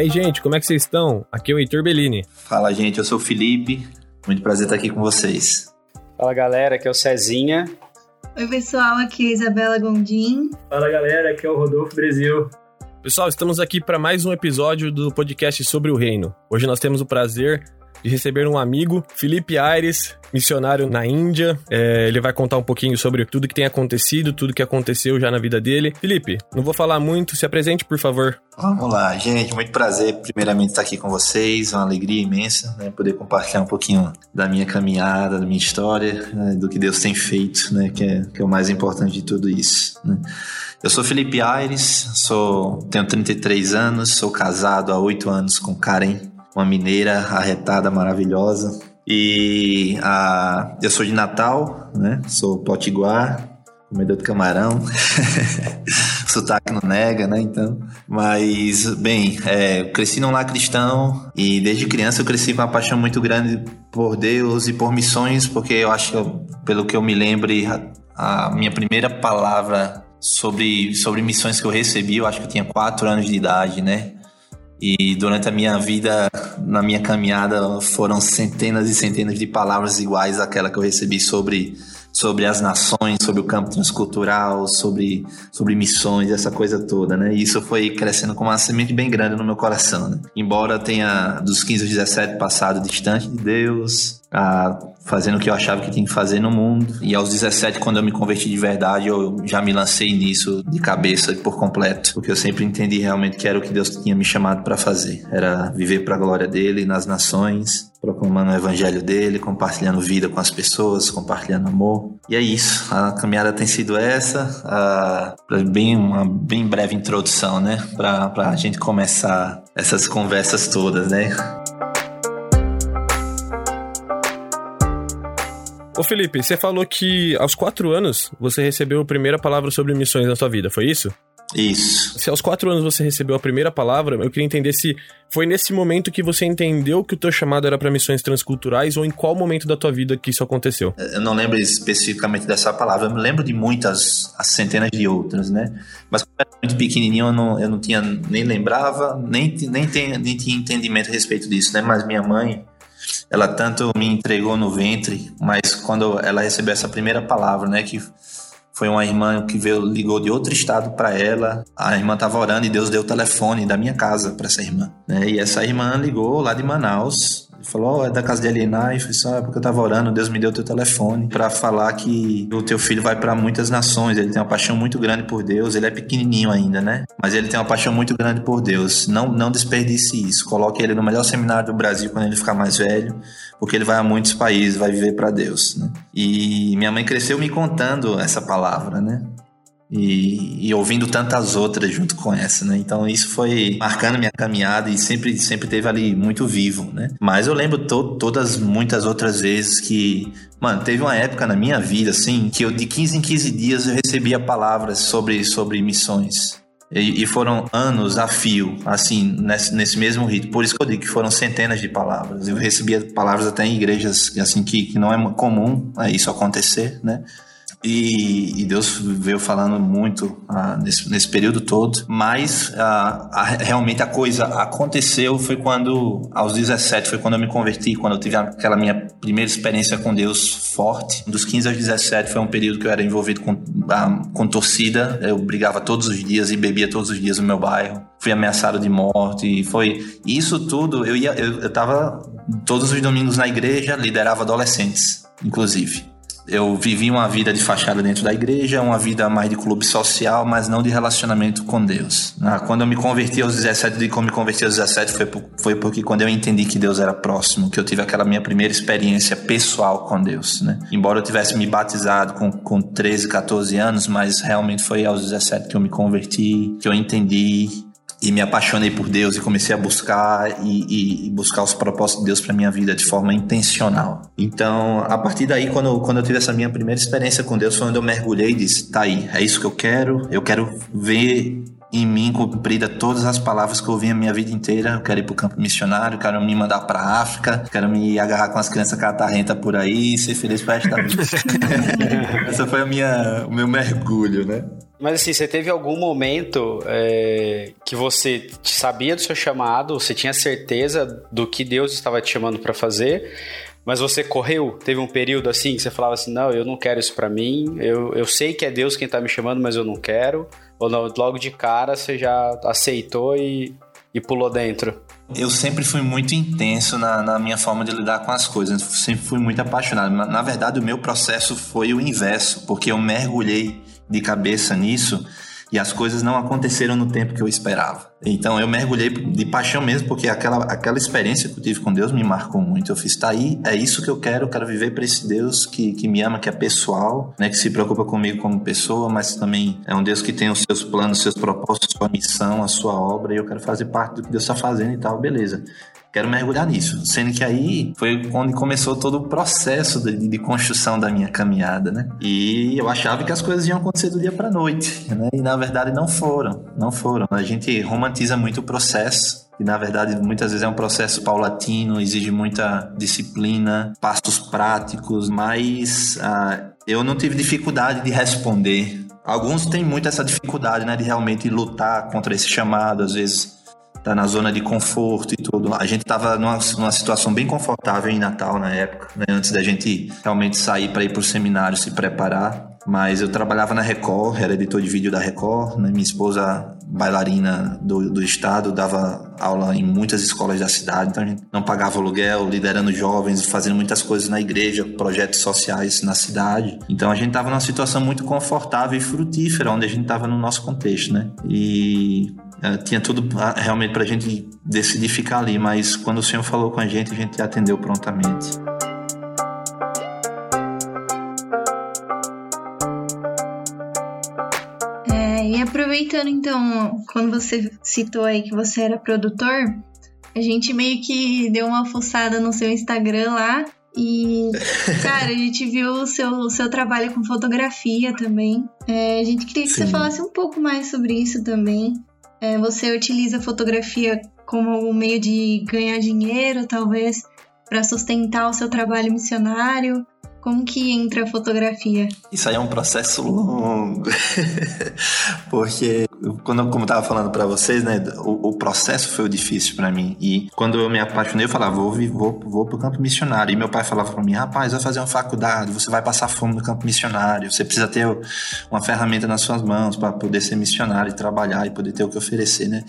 aí, gente, como é que vocês estão? Aqui é o Heitor Bellini. Fala, gente, eu sou o Felipe. Muito prazer estar aqui com vocês. Fala, galera, aqui é o Cezinha. Oi, pessoal, aqui é a Isabela Gondim. Fala, galera, aqui é o Rodolfo Brasil. Pessoal, estamos aqui para mais um episódio do podcast sobre o reino. Hoje nós temos o prazer de receber um amigo, Felipe Aires, missionário na Índia. É, ele vai contar um pouquinho sobre tudo que tem acontecido, tudo que aconteceu já na vida dele. Felipe, não vou falar muito, se apresente, por favor. Vamos lá, gente, muito prazer, primeiramente, estar aqui com vocês, uma alegria imensa, né, poder compartilhar um pouquinho da minha caminhada, da minha história, né, do que Deus tem feito, né, que é, que é o mais importante de tudo isso. Né. Eu sou Felipe Aires, sou, tenho 33 anos, sou casado há 8 anos com Karen, uma mineira arretada, maravilhosa. E a, eu sou de Natal, né? Sou potiguar, comedor de camarão. Sotaque não nega, né? Então. Mas, bem, é, cresci num lar cristão e desde criança eu cresci com uma paixão muito grande por Deus e por missões, porque eu acho que, pelo que eu me lembre, a, a minha primeira palavra sobre, sobre missões que eu recebi, eu acho que eu tinha quatro anos de idade, né? E durante a minha vida, na minha caminhada, foram centenas e centenas de palavras iguais àquela que eu recebi sobre, sobre as nações, sobre o campo transcultural, sobre, sobre missões, essa coisa toda, né? E isso foi crescendo com uma semente bem grande no meu coração, né? Embora tenha dos 15 aos 17 passado distante de Deus, a fazendo o que eu achava que tinha que fazer no mundo. E aos 17, quando eu me converti de verdade, eu já me lancei nisso de cabeça por completo, porque eu sempre entendi realmente que era o que Deus tinha me chamado para fazer. Era viver para a glória dele nas nações, proclamando o evangelho dele, compartilhando vida com as pessoas, compartilhando amor. E é isso. A caminhada tem sido essa, a, bem uma bem breve introdução, né, para a gente começar essas conversas todas, né? Ô Felipe, você falou que aos quatro anos você recebeu a primeira palavra sobre missões na sua vida, foi isso? Isso. Se aos quatro anos você recebeu a primeira palavra, eu queria entender se foi nesse momento que você entendeu que o teu chamado era para missões transculturais ou em qual momento da tua vida que isso aconteceu? Eu não lembro especificamente dessa palavra, eu me lembro de muitas, as centenas de outras, né? Mas quando eu era muito pequenininho, eu não, eu não tinha, nem lembrava, nem, nem, tem, nem tinha entendimento a respeito disso, né? Mas minha mãe, ela tanto me entregou no ventre, mas quando ela recebeu essa primeira palavra, né, que foi uma irmã que veio, ligou de outro estado para ela. A irmã estava orando e Deus deu o telefone da minha casa para essa irmã. Né? E essa irmã ligou lá de Manaus ele falou, oh, é da casa de Alienar, e foi só é porque eu tava orando, Deus me deu o teu telefone para falar que o teu filho vai para muitas nações, ele tem uma paixão muito grande por Deus, ele é pequenininho ainda, né? Mas ele tem uma paixão muito grande por Deus. Não, não desperdice isso. Coloque ele no melhor seminário do Brasil quando ele ficar mais velho, porque ele vai a muitos países, vai viver para Deus, né? E minha mãe cresceu me contando essa palavra, né? E, e, ouvindo tantas outras junto com essa, né? Então isso foi marcando minha caminhada e sempre, sempre teve ali muito vivo, né? Mas eu lembro to todas, muitas outras vezes que, mano, teve uma época na minha vida, assim, que eu de 15 em 15 dias eu recebia palavras sobre, sobre missões. E, e foram anos a fio, assim, nesse, nesse mesmo ritmo. Por isso que eu digo que foram centenas de palavras. Eu recebia palavras até em igrejas, assim, que, que não é comum isso acontecer, né? E, e, Deus veio falando muito ah, nesse, nesse, período todo, mas ah, a, realmente a coisa aconteceu foi quando, aos 17, foi quando eu me converti, quando eu tive aquela minha primeira experiência com Deus forte. Dos 15 aos 17 foi um período que eu era envolvido com, ah, com torcida, eu brigava todos os dias e bebia todos os dias no meu bairro. Fui ameaçado de morte foi isso tudo. Eu ia, eu, eu tava todos os domingos na igreja, liderava adolescentes, inclusive eu vivi uma vida de fachada dentro da igreja, uma vida mais de clube social, mas não de relacionamento com Deus. Ah, quando eu me converti aos 17, e como me converti aos 17 foi, foi porque quando eu entendi que Deus era próximo, que eu tive aquela minha primeira experiência pessoal com Deus, né? Embora eu tivesse me batizado com, com 13, 14 anos, mas realmente foi aos 17 que eu me converti, que eu entendi e me apaixonei por Deus e comecei a buscar e, e buscar os propósitos de Deus para minha vida de forma intencional. Então, a partir daí, quando, quando eu tive essa minha primeira experiência com Deus, foi onde eu mergulhei e disse: tá aí, é isso que eu quero, eu quero ver em mim cumprida todas as palavras que eu ouvi a minha vida inteira. Eu quero ir pro campo missionário, quero me mandar pra África, quero me agarrar com as crianças catarrenta por aí e ser feliz pro resto da vida. Essa foi a minha, o meu mergulho, né? Mas assim, você teve algum momento é, que você sabia do seu chamado, você tinha certeza do que Deus estava te chamando para fazer, mas você correu? Teve um período assim que você falava assim: não, eu não quero isso para mim, eu, eu sei que é Deus quem tá me chamando, mas eu não quero? Ou não, logo de cara você já aceitou e, e pulou dentro? Eu sempre fui muito intenso na, na, minha forma de lidar com as coisas, sempre fui muito apaixonado. Na, na verdade, o meu processo foi o inverso, porque eu mergulhei de cabeça nisso e as coisas não aconteceram no tempo que eu esperava. Então eu mergulhei de paixão mesmo, porque aquela, aquela experiência que eu tive com Deus me marcou muito. Eu fiz, tá aí, é isso que eu quero, eu quero viver para esse Deus que, que me ama, que é pessoal, né, que se preocupa comigo como pessoa, mas também é um Deus que tem os seus planos, seus propósitos, sua missão, a sua obra, e eu quero fazer parte do que Deus está fazendo e tal, beleza quero mergulhar nisso. Sendo que aí foi onde começou todo o processo de, de, construção da minha caminhada, né? E eu achava que as coisas iam acontecer do dia para noite, né? E na verdade não foram, não foram. A gente romantiza muito o processo, e na verdade muitas vezes é um processo paulatino, exige muita disciplina, passos práticos, mas ah, eu não tive dificuldade de responder. Alguns têm muito essa dificuldade, né, de realmente lutar contra esse chamado, às vezes tá na zona de conforto e tudo. A gente tava numa, numa situação bem confortável em Natal na época, né? Antes da gente realmente sair para ir pro seminário, se preparar. Mas eu trabalhava na Record, era editor de vídeo da Record, né? Minha esposa, bailarina do, do estado, dava aula em muitas escolas da cidade, então a gente não pagava aluguel, liderando jovens, fazendo muitas coisas na igreja, projetos sociais na cidade. Então a gente estava numa situação muito confortável e frutífera, onde a gente estava no nosso contexto, né? E é, tinha tudo realmente para a gente decidir ficar ali, mas quando o Senhor falou com a gente, a gente atendeu prontamente. E aproveitando então, quando você citou aí que você era produtor, a gente meio que deu uma fuçada no seu Instagram lá e, cara, a gente viu o seu, seu trabalho com fotografia também. É, a gente queria que Sim. você falasse um pouco mais sobre isso também. É, você utiliza a fotografia como um meio de ganhar dinheiro, talvez, para sustentar o seu trabalho missionário? Como que entra a fotografia? Isso aí é um processo longo. Porque, quando, como eu tava falando para vocês, né, o, o, processo foi o difícil para mim. E quando eu me apaixonei, eu falava, vou, vou, vou pro campo missionário. E meu pai falava para mim, rapaz, vai fazer uma faculdade, você vai passar fome no campo missionário, você precisa ter uma ferramenta nas suas mãos para poder ser missionário e trabalhar e poder ter o que oferecer, né?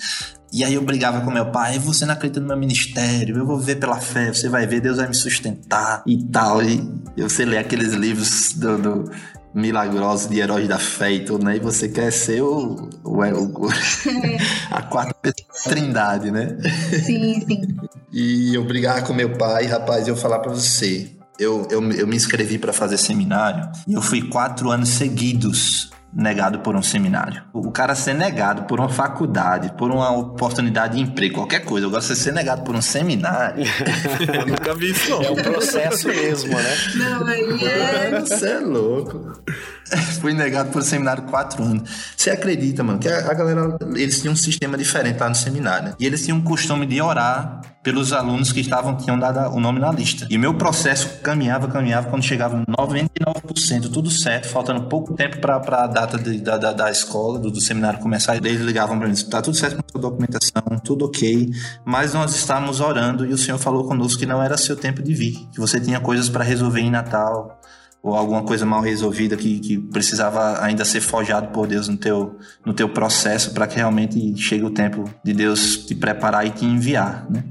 E aí eu brigava com meu pai, você não acredita no meu ministério, eu vou ver pela fé, você vai ver, Deus vai me sustentar e tal. E você lê aqueles livros do, do milagrosos de heróis da fé e tudo, né? E você quer ser o, o, o a quarta trindade, né? Sim, sim. E eu brigava com meu pai, rapaz, eu falar para você, eu, eu, eu me inscrevi para fazer seminário e eu fui quatro anos seguidos negado por um seminário. O cara ser negado por uma faculdade, por uma oportunidade de emprego, qualquer coisa. Agora, você ser negado por um seminário. Eu nunca vi isso, não. É um processo mesmo, né? Não, aí é. Você é louco. Fui negado por um seminário quatro anos. Você acredita, mano, que a, a galera, eles tinham um sistema diferente lá no seminário. Né? E eles tinham o costume de orar pelos alunos que estavam tinham dado o nome na lista. E meu processo caminhava, caminhava, quando chegava 99%, tudo certo, faltando pouco tempo para a data de, da, da, da, escola, do, do, seminário começar, eles ligavam para mim, tá tudo certo com a sua documentação, tudo ok, mas nós estávamos orando e o Senhor falou conosco que não era seu tempo de vir, que você tinha coisas para resolver em Natal, ou alguma coisa mal resolvida que, que precisava ainda ser forjado por Deus no teu, no teu processo para que realmente chegue o tempo de Deus te preparar e te enviar, né?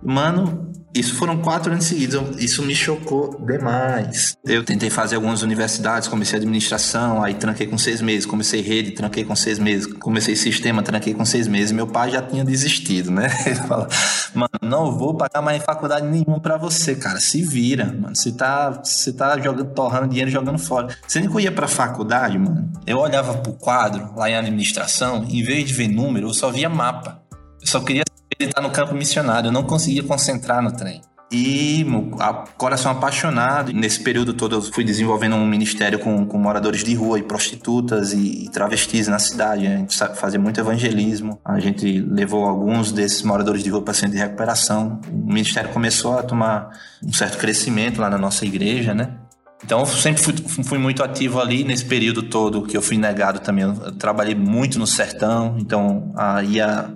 Mano, isso foram quatro anos seguidos. Isso me chocou demais. Eu tentei fazer algumas universidades, comecei administração, aí tranquei com seis meses. Comecei rede, tranquei com seis meses. Comecei sistema, tranquei com seis meses. Meu pai já tinha desistido, né? Ele fala, mano, não vou pagar mais faculdade nenhuma para você, cara. Se vira, mano. Você tá, você tá jogando, torrando dinheiro jogando fora. Você nem ia pra faculdade, mano. Eu olhava pro quadro lá em administração, em vez de ver número, eu só via mapa. Eu só queria ele tá no campo missionário, eu não conseguia concentrar no trem. E coração apaixonado. Nesse período todo eu fui desenvolvendo um ministério com, com moradores de rua e prostitutas e, e, travestis na cidade. A gente fazia muito evangelismo. A gente levou alguns desses moradores de rua para centro de recuperação. O ministério começou a tomar um certo crescimento lá na nossa igreja, né? Então sempre fui, fui, muito ativo ali nesse período todo que eu fui negado também. Eu trabalhei muito no sertão, então ia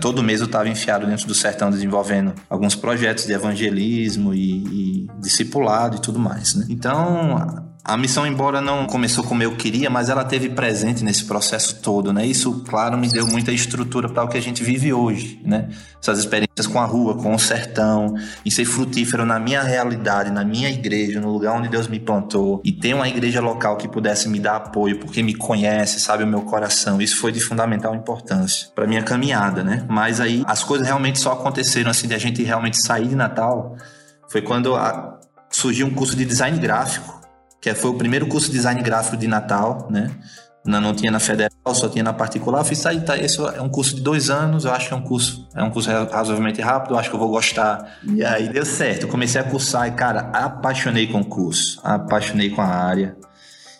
todo mês eu estava enfiado dentro do sertão desenvolvendo alguns projetos de evangelismo e, e discipulado e tudo mais. Né? Então a missão, embora não começou como eu queria, mas ela teve presente nesse processo todo, né? Isso, claro, me deu muita estrutura para o que a gente vive hoje, né? Essas experiências com a rua, com o sertão, e ser frutífero na minha realidade, na minha igreja, no lugar onde Deus me plantou, e ter uma igreja local que pudesse me dar apoio, porque me conhece, sabe o meu coração. Isso foi de fundamental importância para minha caminhada, né? Mas aí as coisas realmente só aconteceram assim de a gente realmente sair de Natal. Foi quando a, surgiu um curso de design gráfico que foi o primeiro curso de design gráfico de Natal, né? Não, não tinha na federal, só tinha na particular. Eu fiz aí, tá, esse é um curso de dois anos, eu acho que é um curso, é um curso razoavelmente rápido, eu acho que eu vou gostar. E aí deu certo, eu comecei a cursar e, cara, apaixonei com o curso, apaixonei com a área.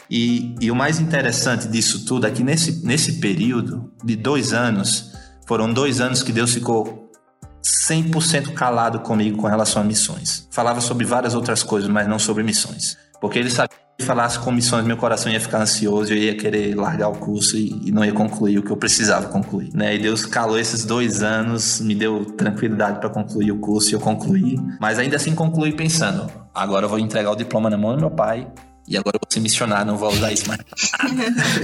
E, e o mais interessante disso tudo é que nesse, nesse período de dois anos, foram dois anos que Deus ficou 100% calado comigo com relação a missões. Falava sobre várias outras coisas, mas não sobre missões. Porque ele sabia que se falasse com missões, meu coração ia ficar ansioso, eu ia querer largar o curso e, e não ia concluir o que eu precisava concluir. Né? E Deus calou esses dois anos, me deu tranquilidade para concluir o curso e eu concluí. Mas ainda assim concluí pensando: agora eu vou entregar o diploma na mão do meu pai e agora eu vou ser missionário, não vou usar isso mais.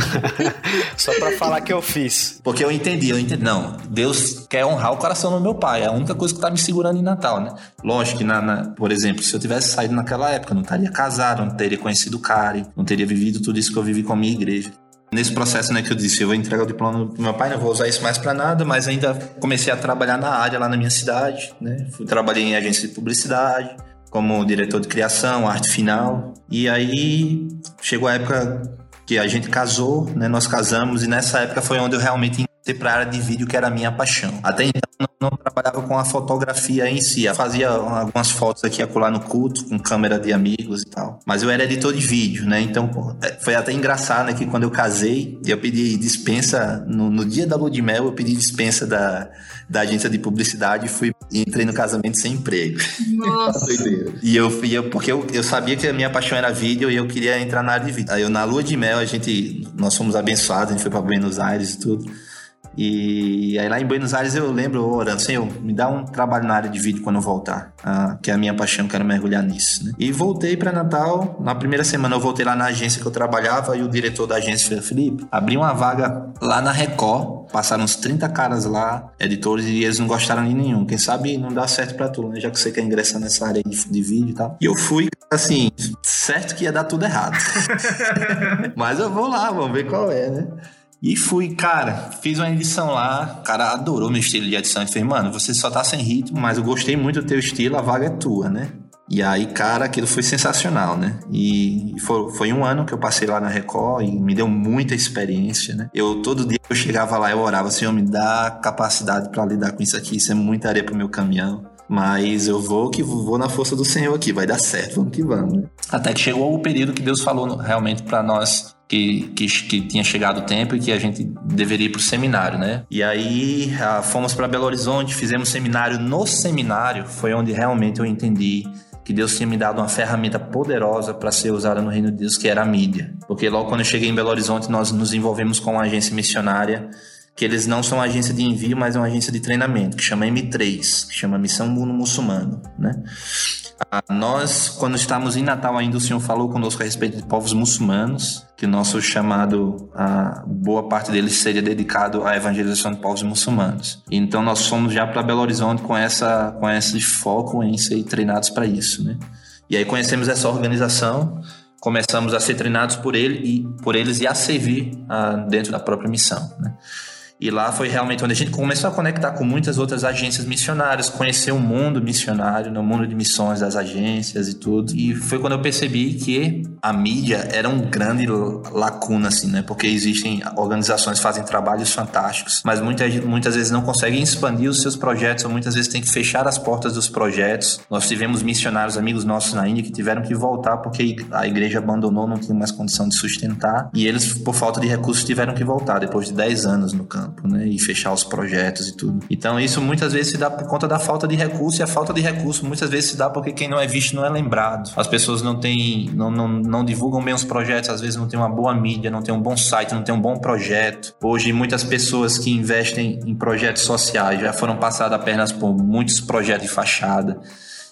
Só para falar que eu fiz. Porque eu entendi, eu entendi. Não, Deus quer honrar o coração do meu pai. É a única coisa que tá me segurando em Natal, né? Lógico que, na, na, por exemplo, se eu tivesse saído naquela época, não estaria casado, não teria conhecido o Karen, não teria vivido tudo isso que eu vivi com a minha igreja. Nesse processo, né, que eu disse, eu vou entregar o diploma pro meu pai, não vou usar isso mais para nada, mas ainda comecei a trabalhar na área lá na minha cidade, né? Fui, trabalhei em agência de publicidade, como diretor de criação, arte final. E aí chegou a época que a gente casou, né? Nós casamos e nessa época foi onde eu realmente entrei para a área de vídeo que era a minha paixão. Até então não, não trabalhava com a fotografia em si, eu fazia algumas fotos aqui acolá no culto com câmera de amigos e tal. Mas eu era editor de vídeo, né? Então é, foi até engraçado né, que quando eu casei, eu pedi dispensa no, no dia da lua de mel, eu pedi dispensa da da agência de publicidade e fui entrei no casamento sem emprego. Nossa. e eu, e eu porque eu, eu sabia que a minha paixão era vídeo e eu queria entrar na área de vídeo. Aí eu na lua de mel a gente nós fomos abençoados, a gente foi para Buenos Aires e tudo. E aí lá em Buenos Aires eu lembro orando, Senhor, me dá um trabalho na área de vídeo quando eu voltar, ah, que é a minha paixão, quero mergulhar nisso. Né? E voltei para Natal, na primeira semana eu voltei lá na agência que eu trabalhava e o diretor da agência Felipe, abri uma vaga lá na Record, passaram uns 30 caras lá, editores, e eles não gostaram de nenhum. Quem sabe não dá certo para tu, né? Já que você quer ingressar nessa área de, de vídeo e tal. E eu fui, assim, certo que ia dar tudo errado. Mas eu vou lá, vamos ver qual é, né? E fui, cara, fiz uma edição lá, o cara adorou meu estilo de edição. Ele fez, mano, você só tá sem ritmo, mas eu gostei muito do teu estilo, a vaga é tua, né? E aí, cara, aquilo foi sensacional, né? E foi, foi um ano que eu passei lá na Record e me deu muita experiência, né? Eu, todo dia que eu chegava lá, eu orava, Senhor, me dá capacidade para lidar com isso aqui, isso é muita areia pro meu caminhão. Mas eu vou que vou na força do Senhor aqui, vai dar certo, vamos que vamos. Né? Até que chegou o período que Deus falou realmente para nós que, que, que, tinha chegado o tempo e que a gente deveria ir para o seminário, né? E aí ah, fomos para Belo Horizonte, fizemos seminário. No seminário foi onde realmente eu entendi que Deus tinha me dado uma ferramenta poderosa para ser usada no reino de Deus, que era a mídia. Porque logo quando eu cheguei em Belo Horizonte, nós nos envolvemos com uma agência missionária, que eles não são agência de envio, mas é uma agência de treinamento, que chama M3, que chama Missão Mundo Muçulmano, né? Ah, nós, quando estávamos em Natal ainda, o Senhor falou conosco a respeito de povos muçulmanos, que o nosso chamado, a boa parte deles seria dedicado à evangelização de povos muçulmanos. Então nós fomos já para Belo Horizonte com essa com esse foco em ser treinados para isso, né? E aí conhecemos essa organização, começamos a ser treinados por ele e por eles e a servir ah, dentro da própria missão, né? E lá foi realmente onde a gente começou a conectar com muitas outras agências missionárias, conhecer o mundo missionário, no mundo de missões das agências e tudo. E foi quando eu percebi que a mídia era um grande lacuna, assim, né? Porque existem organizações que fazem trabalhos fantásticos, mas muitas, muitas vezes não conseguem expandir os seus projetos, ou muitas vezes tem que fechar as portas dos projetos. Nós tivemos missionários, amigos nossos na Índia, que tiveram que voltar porque a igreja abandonou, não tinha mais condição de sustentar. E eles, por falta de recursos, tiveram que voltar depois de 10 anos no campo. Campo, né? E fechar os projetos e tudo. Então isso muitas vezes se dá por conta da falta de recurso e a falta de recurso muitas vezes se dá porque quem não é visto não é lembrado. As pessoas não têm, não, não, não divulgam bem os projetos, às vezes não tem uma boa mídia, não tem um bom site, não tem um bom projeto. Hoje muitas pessoas que investem em projetos sociais já foram passadas apenas por muitos projetos de fachada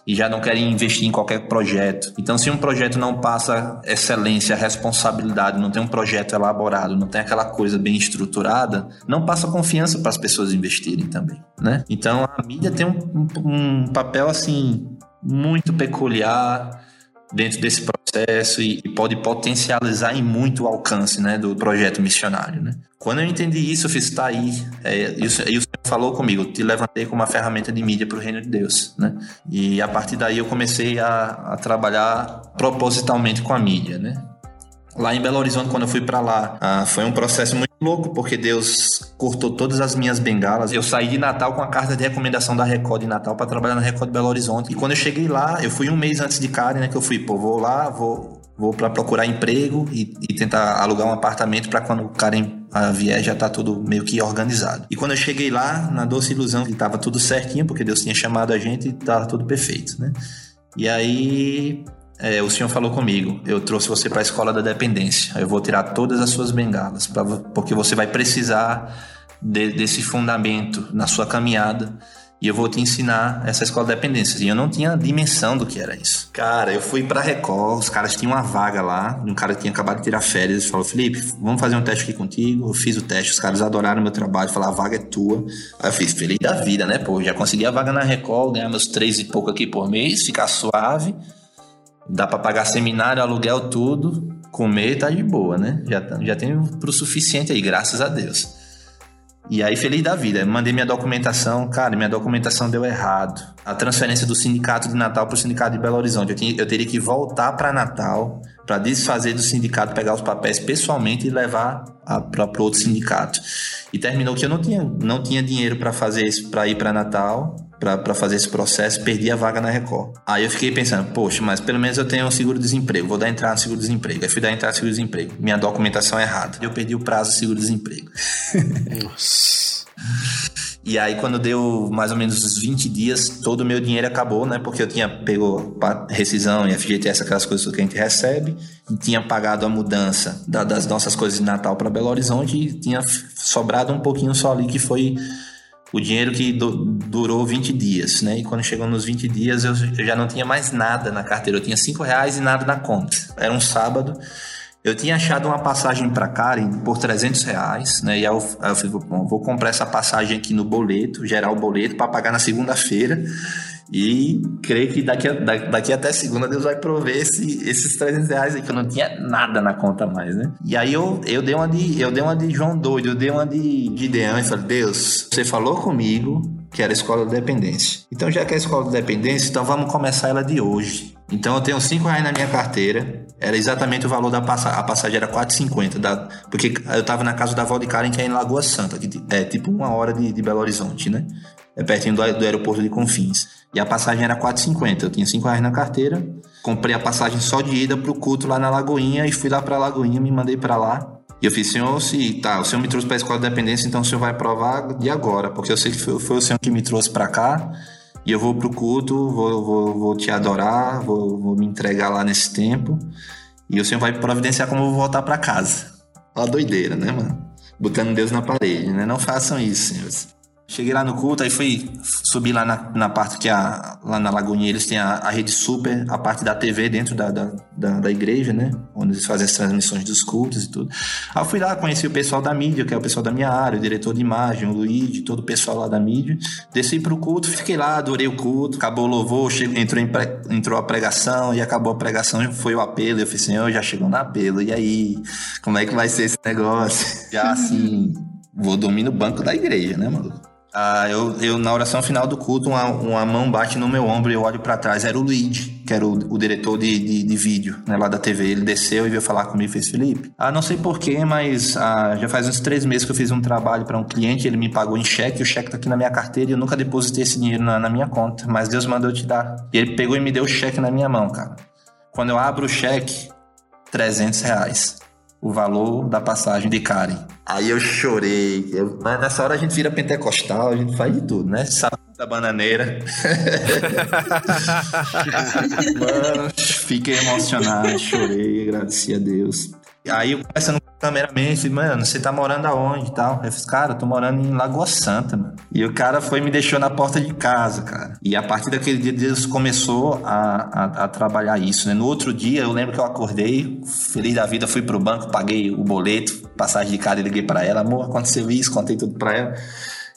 e já não querem investir em qualquer projeto. Então, se um projeto não passa excelência, responsabilidade, não tem um projeto elaborado, não tem aquela coisa bem estruturada, não passa confiança para as pessoas investirem também, né? Então, a mídia tem um, um, papel assim muito peculiar dentro desse processo e, pode potencializar em muito o alcance né, do projeto missionário. Né? Quando eu entendi isso, eu fiz, tá aí, é, e, e o Senhor falou comigo, te levantei como uma ferramenta de mídia para o reino de Deus. Né? E a partir daí eu comecei a, a trabalhar propositalmente com a mídia. Né? Lá em Belo Horizonte, quando eu fui para lá, ah, foi um processo muito louco, porque Deus cortou todas as minhas bengalas. Eu saí de Natal com a carta de recomendação da Record de Natal para trabalhar na Record de Belo Horizonte. E quando eu cheguei lá, eu fui um mês antes de Karen, né? Que eu fui, pô, vou lá, vou, vou para procurar emprego e, e, tentar alugar um apartamento para quando o Karen a vier já tá tudo meio que organizado. E quando eu cheguei lá, na doce ilusão que tava tudo certinho, porque Deus tinha chamado a gente e tava tudo perfeito, né? E aí é, o senhor falou comigo, eu trouxe você para a escola da dependência. Eu vou tirar todas as suas bengalas, pra, porque você vai precisar de, desse fundamento na sua caminhada. E eu vou te ensinar essa escola de dependência. E eu não tinha dimensão do que era isso. Cara, eu fui pra Record, os caras tinham uma vaga lá, um cara tinha acabado de tirar férias, falou: Felipe, vamos fazer um teste aqui contigo. Eu fiz o teste, os caras adoraram meu trabalho, falaram: a vaga é tua. Aí eu fiz, feliz da vida, né? Pô, já consegui a vaga na Record, ganhar meus três e pouco aqui por mês, ficar suave. Dá para pagar seminário, aluguel, tudo. Comer tá de boa, né? Já, já tem pro suficiente aí, graças a Deus. E aí, feliz da vida. Mandei minha documentação. Cara, minha documentação deu errado. A transferência do sindicato de Natal para o sindicato de Belo Horizonte. Eu, tinha, eu teria que voltar para Natal para desfazer do sindicato, pegar os papéis pessoalmente e levar para outro sindicato. E terminou que eu não tinha, não tinha dinheiro para fazer isso, para ir para Natal para fazer esse processo, perdi a vaga na Record. Aí eu fiquei pensando, poxa, mas pelo menos eu tenho um seguro-desemprego, vou dar entrada no seguro-desemprego. Aí fui dar entrada no seguro-desemprego. Minha documentação é errada. Eu perdi o prazo do seguro-desemprego. Nossa. E aí, quando deu mais ou menos uns 20 dias, todo o meu dinheiro acabou, né? Porque eu tinha pego rescisão e FGTS, aquelas coisas que a gente recebe, e tinha pagado a mudança da, das nossas coisas de Natal para Belo Horizonte e tinha sobrado um pouquinho só ali que foi o dinheiro que durou 20 dias, né? E quando chegou nos 20 dias, eu, eu já não tinha mais nada na carteira. Eu tinha 5 reais e nada na conta. Era um sábado. Eu tinha achado uma passagem para Karen por 300 reais, né? E aí eu, aí eu falei, bom, vou comprar essa passagem aqui no boleto, gerar o boleto para pagar na segunda-feira. E creio que daqui, daqui até segunda Deus vai prover esse, esses 300 reais aí, que eu não tinha nada na conta mais, né? E aí eu, eu, dei, uma de, eu dei uma de João doido, eu dei uma de Gideão e falei, Deus, você falou comigo que era a escola de dependência. Então, já que é a escola de dependência, então vamos começar ela de hoje. Então, eu tenho 5 reais na minha carteira, era exatamente o valor da passagem, a passagem era 4,50, da, porque eu tava na casa da avó de Karen, que é em Lagoa Santa, que é tipo uma hora de, de Belo Horizonte, né? É pertinho do, do aeroporto de Confins. E a passagem era 4,50. Eu tinha 5 reais na carteira. Comprei a passagem só de ida pro culto lá na Lagoinha e fui lá pra Lagoinha, me mandei para lá. E eu fiz, senhor, se tá, o senhor me trouxe para a escola de dependência, então o senhor vai provar de agora, porque eu sei que foi, foi o senhor que me trouxe para cá. E eu vou pro culto, vou, vou, vou te adorar, vou, vou me entregar lá nesse tempo. E o senhor vai providenciar como eu vou voltar para casa. Ó, doideira, né, mano? Botando Deus na parede, né? Não façam isso, senhores. Cheguei lá no culto, aí fui subir lá na, na parte que a, lá na Lagoinha eles têm a, a, rede super, a parte da TV dentro da, da, da, da, igreja, né? Onde eles fazem as transmissões dos cultos e tudo. Aí fui lá, conheci o pessoal da mídia, que é o pessoal da minha área, o diretor de imagem, o Luigi, todo o pessoal lá da mídia. Desci pro culto, fiquei lá, adorei o culto, acabou o louvor, entrou, pre, entrou a pregação e acabou a pregação, foi o apelo. Eu falei, senhor, já chegou no apelo, e aí? Como é que vai ser esse negócio? Já assim, vou dormir no banco da igreja, né, maluco? Ah, eu, eu, na oração final do culto, uma, uma mão bate no meu ombro e eu olho para trás. Era o Luigi, que era o, o diretor de, de, de, vídeo né, lá da TV. Ele desceu e veio falar comigo e fez: Felipe, ah, não sei porquê, mas ah, já faz uns três meses que eu fiz um trabalho para um cliente. Ele me pagou em cheque. O cheque tá aqui na minha carteira e eu nunca depositei esse dinheiro na, na minha conta. Mas Deus mandou te dar. E ele pegou e me deu o cheque na minha mão, cara. Quando eu abro o cheque, 300 reais. O valor da passagem de Karen. Aí eu chorei. Eu, mas nessa hora a gente vira pentecostal, a gente faz de tudo, né? Sabe da bananeira. Mano, fiquei emocionado, chorei, agradeci a Deus. Aí eu conversando disse, mano, você tá morando aonde e tal? Eu fiz, cara, eu tô morando em Lagoa Santa, mano. E o cara foi e me deixou na porta de casa, cara. E a partir daquele dia, Deus começou a, a, a, trabalhar isso, né? No outro dia, eu lembro que eu acordei, feliz da vida, fui pro banco, paguei o boleto, passagem de cara e liguei para ela, amor, aconteceu isso, contei tudo pra ela.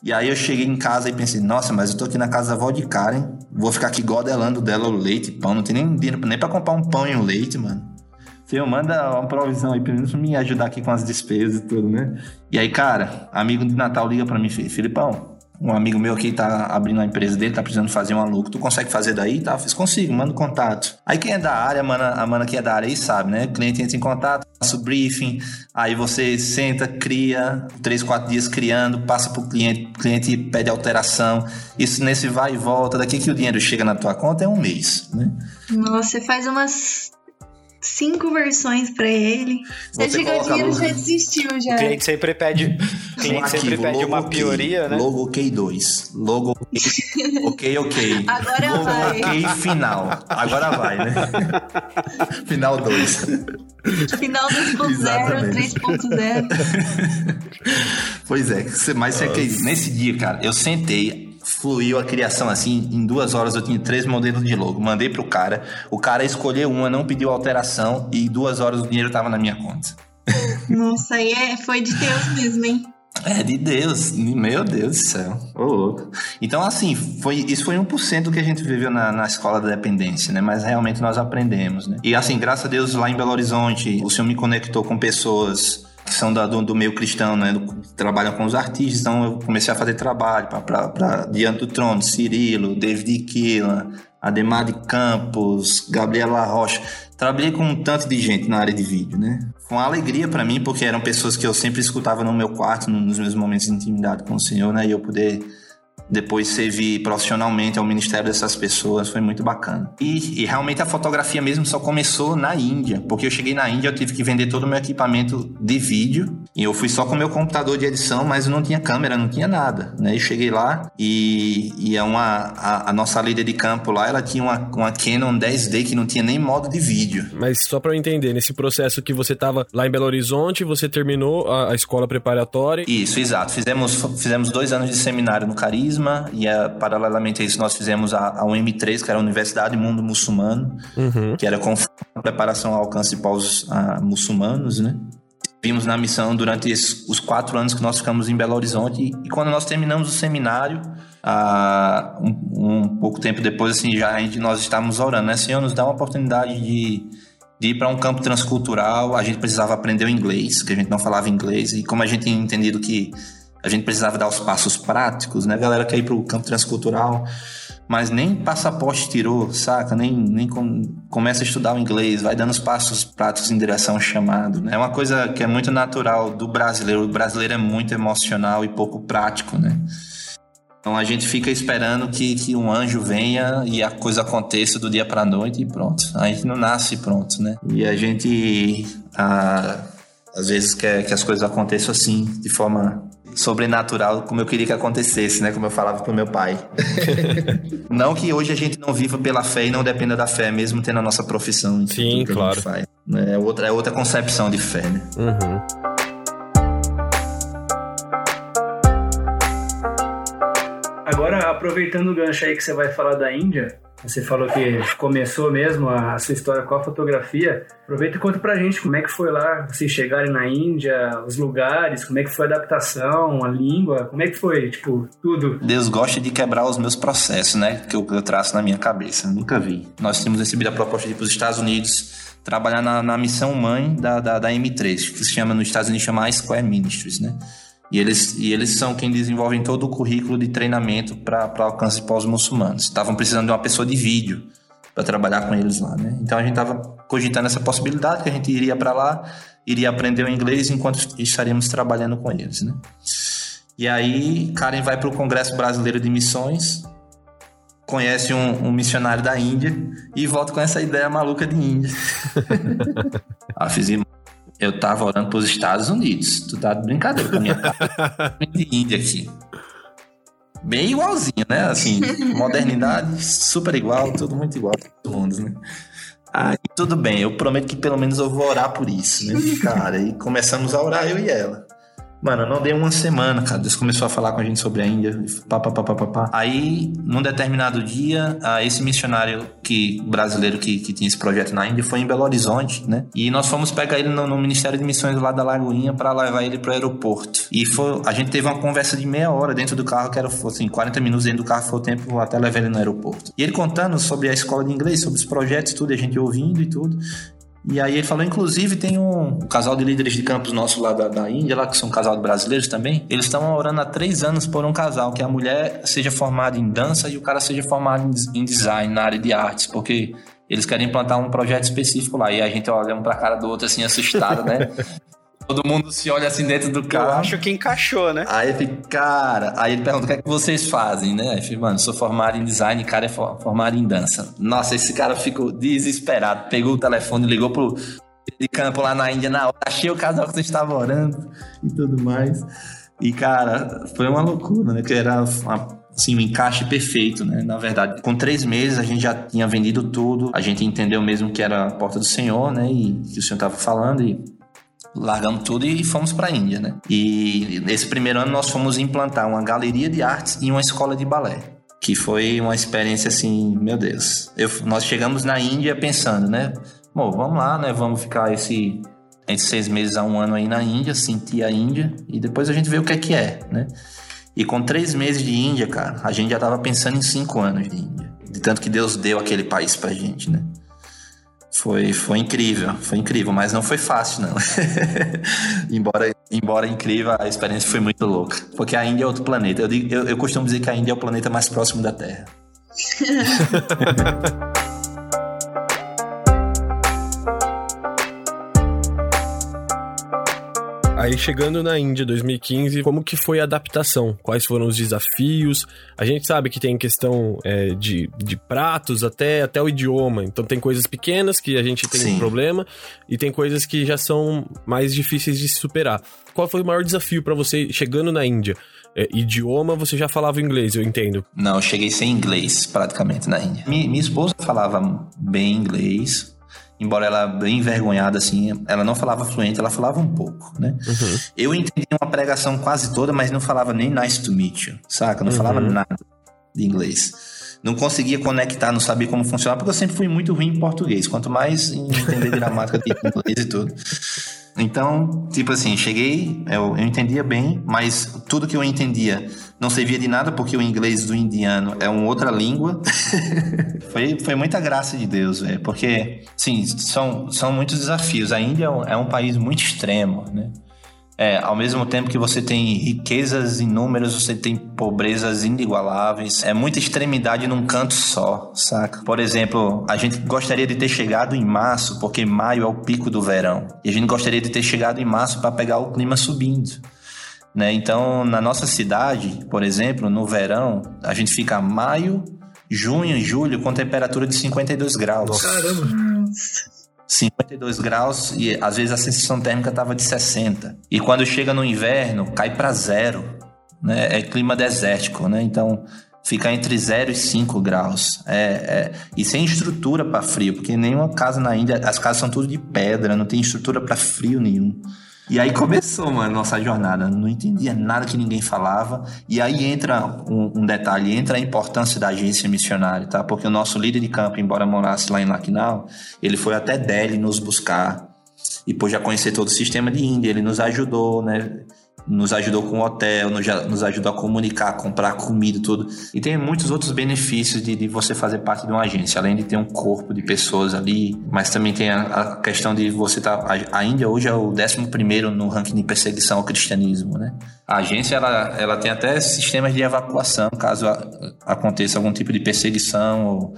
E aí eu cheguei em casa e pensei, nossa, mas eu tô aqui na casa da avó de Karen, vou ficar aqui godelando dela o leite, pão, não tem nem dinheiro nem pra comprar um pão e um leite, mano. Senhor, manda uma provisão aí, pelo menos pra me ajudar aqui com as despesas e tudo, né? E aí, cara, amigo de Natal liga pra mim, Filipão, um amigo meu aqui tá abrindo a empresa dele, tá precisando fazer um aluno. Tu consegue fazer daí? Tá, fiz, consigo, manda contato. Aí quem é da área, a mana, a mana que é da área aí sabe, né? O cliente entra em contato, passa o briefing, aí você senta, cria, três, quatro dias criando, passa pro cliente, o cliente pede alteração. Isso nesse vai e volta, daqui que o dinheiro chega na tua conta é um mês, né? Você faz umas cinco versões para ele. Você, chegou o dinheiro logo... já desistiu já. O cliente sempre pede, cliente sempre pede uma pioria, né? Logo OK 2. Logo OK OK. Agora logo vai. OK final. Agora vai, né? final 2. Final 2.0, 3.0. pois é, mas você, nesse dia, cara, eu sentei fluiu a criação assim. Em duas horas eu tinha três modelos de logo. Mandei pro cara. O cara escolheu uma, não pediu alteração. E em duas horas o dinheiro tava na minha conta. Nossa, aí é, foi de Deus mesmo, hein? É de Deus, meu Deus do céu. Ô, louco. Então, assim, foi, isso foi 1% do que a gente viveu na, na escola da dependência, né? Mas realmente nós aprendemos, né? E assim, graças a Deus, lá em Belo Horizonte, o Senhor me conectou com pessoas que são da, do, do, meio cristão, né? Do, trabalham com os artistas. Então eu comecei a fazer trabalho para Diante do Trono, Cirilo, David Kila, Ademar de Campos, Gabriela Rocha. Trabalhei com um tanto de gente na área de vídeo, né? Uma alegria para mim, porque eram pessoas que eu sempre escutava no meu quarto, nos meus momentos de intimidade com o Senhor, né? E eu poder depois servir profissionalmente ao ministério dessas pessoas foi muito bacana. E, e, realmente a fotografia mesmo só começou na Índia, porque eu cheguei na Índia, eu tive que vender todo o meu equipamento de vídeo e eu fui só com o meu computador de edição, mas eu não tinha câmera, não tinha nada, né? E cheguei lá e, e é uma, a, a, nossa líder de campo lá, ela tinha uma, uma Canon 10D que não tinha nem modo de vídeo. Mas só para eu entender, nesse processo que você tava lá em Belo Horizonte, você terminou a, a escola preparatória? Isso, exato. Fizemos, fizemos dois anos de seminário no E a, paralelamente a isso nós fizemos a, a UM3, que era a Universidade Mundo Muçulmano, uhum. que era com preparação ao alcance de povos uh, muçulmanos, né? Vimos na missão durante esses, os quatro anos que nós ficamos em Belo Horizonte e, e quando nós terminamos o seminário, uh, um, um, pouco tempo depois, assim, já nós estávamos orando, né? Senhor, nos dá uma oportunidade de, de ir para um campo transcultural, a gente precisava aprender o inglês, que a gente não falava inglês, e como a gente tinha entendido que a gente precisava dar os passos práticos, né? A galera quer ir pro campo transcultural, mas nem passaporte tirou, saca? Nem, nem com, começa a estudar o inglês, vai dando os passos práticos em direção ao chamado. Né? É uma coisa que é muito natural do brasileiro. O brasileiro é muito emocional e pouco prático, né? Então a gente fica esperando que, que um anjo venha e a coisa aconteça do dia para noite e pronto. A gente não nasce pronto, né? E a gente ah, às vezes quer que as coisas aconteçam assim, de forma sobrenatural como eu queria que acontecesse, né? Como eu falava pro meu pai. não que hoje a gente não viva pela fé e não dependa da fé, mesmo tendo a nossa profissão. Sim, claro. Faz, né? É outra, é outra concepção de fé, né? Uhum. Agora, aproveitando o gancho aí que você vai falar da Índia, você falou que começou mesmo a, sua história com a fotografia. Aproveita e conta pra gente como é que foi lá, vocês chegarem na Índia, os lugares, como é que foi a adaptação, a língua, como é que foi, tipo, tudo. Deus gosta de quebrar os meus processos, né? Que eu, eu traço na minha cabeça. Nunca vi. Nós tínhamos recebido a proposta de ir pros Estados Unidos trabalhar na, na missão mãe da, da, da, M3, que se chama nos Estados Unidos chama Square Ministries, né? E eles, e eles são quem desenvolvem todo o currículo de treinamento para alcance pós-muçulmanos. Estavam precisando de uma pessoa de vídeo para trabalhar com eles lá, né? Então a gente estava cogitando essa possibilidade que a gente iria para lá, iria aprender o inglês enquanto estaríamos trabalhando com eles, né? E aí Karen vai para o Congresso Brasileiro de Missões, conhece um, um, missionário da Índia e volta com essa ideia maluca de Índia. ah, fiz Eu tava orando pros Estados Unidos. Tu tá de brincadeira com a minha cara de Índia aqui. Bem igualzinho, né? Assim, modernidade super igual, tudo muito igual, todo mundo, né? Aí tudo bem, eu prometo que pelo menos eu vou orar por isso, né? Cara, e começamos a orar eu e ela. Mano, não deu uma semana, cara. Deus começou a falar com a gente sobre a Índia. Pá, pá, pá, pá, pá, pá. Aí, num determinado dia, esse missionário que, brasileiro que, que tinha esse projeto na Índia foi em Belo Horizonte, né? E nós fomos pegar ele no, no Ministério de Missões lá da Lagoinha para levar ele pro aeroporto. E foi, a gente teve uma conversa de meia hora dentro do carro, que era assim, 40 minutos dentro do carro foi o tempo até levar ele no aeroporto. E ele contando sobre a escola de inglês, sobre os projetos, tudo, a gente ouvindo e tudo. E aí ele falou, inclusive, tem um, um casal de líderes de campos nosso lá da, da, Índia, lá que são um casal de brasileiros também. Eles estão orando há três anos por um casal, que a mulher seja formada em dança e o cara seja formado em, design, na área de artes, porque eles querem implantar um projeto específico lá. E a gente olha um pra cara do outro assim, assustado, né? Todo mundo se olha assim dentro do carro. Eu acho que encaixou, né? Aí eu fico, cara. Aí ele pergunta: o que é que vocês fazem, né? Aí eu fico, mano, sou formado em design cara é formado em dança. Nossa, esse cara ficou desesperado. Pegou o telefone, ligou pro de campo lá na Índia na hora. Achei o casal que você estava orando e tudo mais. E, cara, foi uma loucura, né? Que era uma assim, um encaixe perfeito, né? Na verdade, com três meses a gente já tinha vendido tudo, a gente entendeu mesmo que era a porta do Senhor, né? E que o Senhor estava falando e largamos tudo e fomos para a Índia, né? E nesse primeiro ano nós fomos implantar uma galeria de artes e uma escola de balé, que foi uma experiência assim, meu Deus. Eu, nós chegamos na Índia pensando, né? Bom, vamos lá, né? Vamos ficar esse entre seis meses a um ano aí na Índia, sentir a Índia e depois a gente vê o que é que é, né? E com três meses de Índia, cara, a gente já tava pensando em cinco anos de Índia. De tanto que Deus deu aquele país pra gente, né? Foi, foi incrível, foi incrível, mas não foi fácil, não. embora, embora incrível, a experiência foi muito louca. Porque a Índia é outro planeta. Eu, digo, eu, eu costumo dizer que a Índia é o planeta mais próximo da Terra. Aí chegando na Índia 2015, como que foi a adaptação? Quais foram os desafios? A gente sabe que tem questão é, de, de pratos até, até o idioma. Então tem coisas pequenas que a gente tem Sim. um problema e tem coisas que já são mais difíceis de se superar. Qual foi o maior desafio para você chegando na Índia? É, idioma, você já falava inglês, eu entendo. Não, eu cheguei sem inglês praticamente na Índia. Minha, minha esposa falava bem inglês, embora ela bem envergonhada assim, ela não falava fluente, ela falava um pouco, né? Uhum. Eu entendi uma pregação quase toda, mas não falava nem nice to meet you, saca? Não uhum. falava nada de inglês. Não conseguia conectar, não sabia como funcionar, porque eu sempre fui muito ruim em português, quanto mais em entender gramática de inglês e tudo. Então, tipo assim, cheguei, eu, eu entendia bem, mas tudo que eu entendia não servia de nada porque o inglês do indiano é uma outra língua. foi, foi muita graça de Deus, velho, porque, sim, são, são muitos desafios. A Índia é um é país muito extremo, né? É, ao mesmo tempo que você tem riquezas inúmeras, você tem pobrezas inigualáveis. É muita extremidade num canto só, saca? Por exemplo, a gente gostaria de ter chegado em março, porque maio é o pico do verão. E a gente gostaria de ter chegado em março para pegar o clima subindo. Né? Então, na nossa cidade, por exemplo, no verão, a gente fica maio, junho e julho com temperatura de 52 graus. Caramba! 52 graus e às vezes a sensação térmica estava de 60. E quando chega no inverno, cai para zero. Né? É clima desértico, né? Então fica entre 0 e 5 graus. É, é, e sem estrutura para frio, porque nenhuma casa na Índia, as casas são tudo de pedra, não tem estrutura para frio nenhum. E aí começou, mano, nossa jornada. Não entendia nada que ninguém falava. E aí entra um, um, detalhe, entra a importância da agência missionária, tá? Porque o nosso líder de campo, embora morasse lá em Lucknow, ele foi até Delhi nos buscar. E por já conhecer todo o sistema de Índia, ele nos ajudou, né? Nos ajudou com o hotel, nos, ajudou a comunicar, comprar comida tudo. E tem muitos outros benefícios de, de, você fazer parte de uma agência, além de ter um corpo de pessoas ali, mas também tem a, a questão de você estar. Tá, a, a Índia hoje é o 11 no ranking de perseguição ao cristianismo, né? A agência ela, ela tem até sistemas de evacuação caso a, aconteça algum tipo de perseguição ou,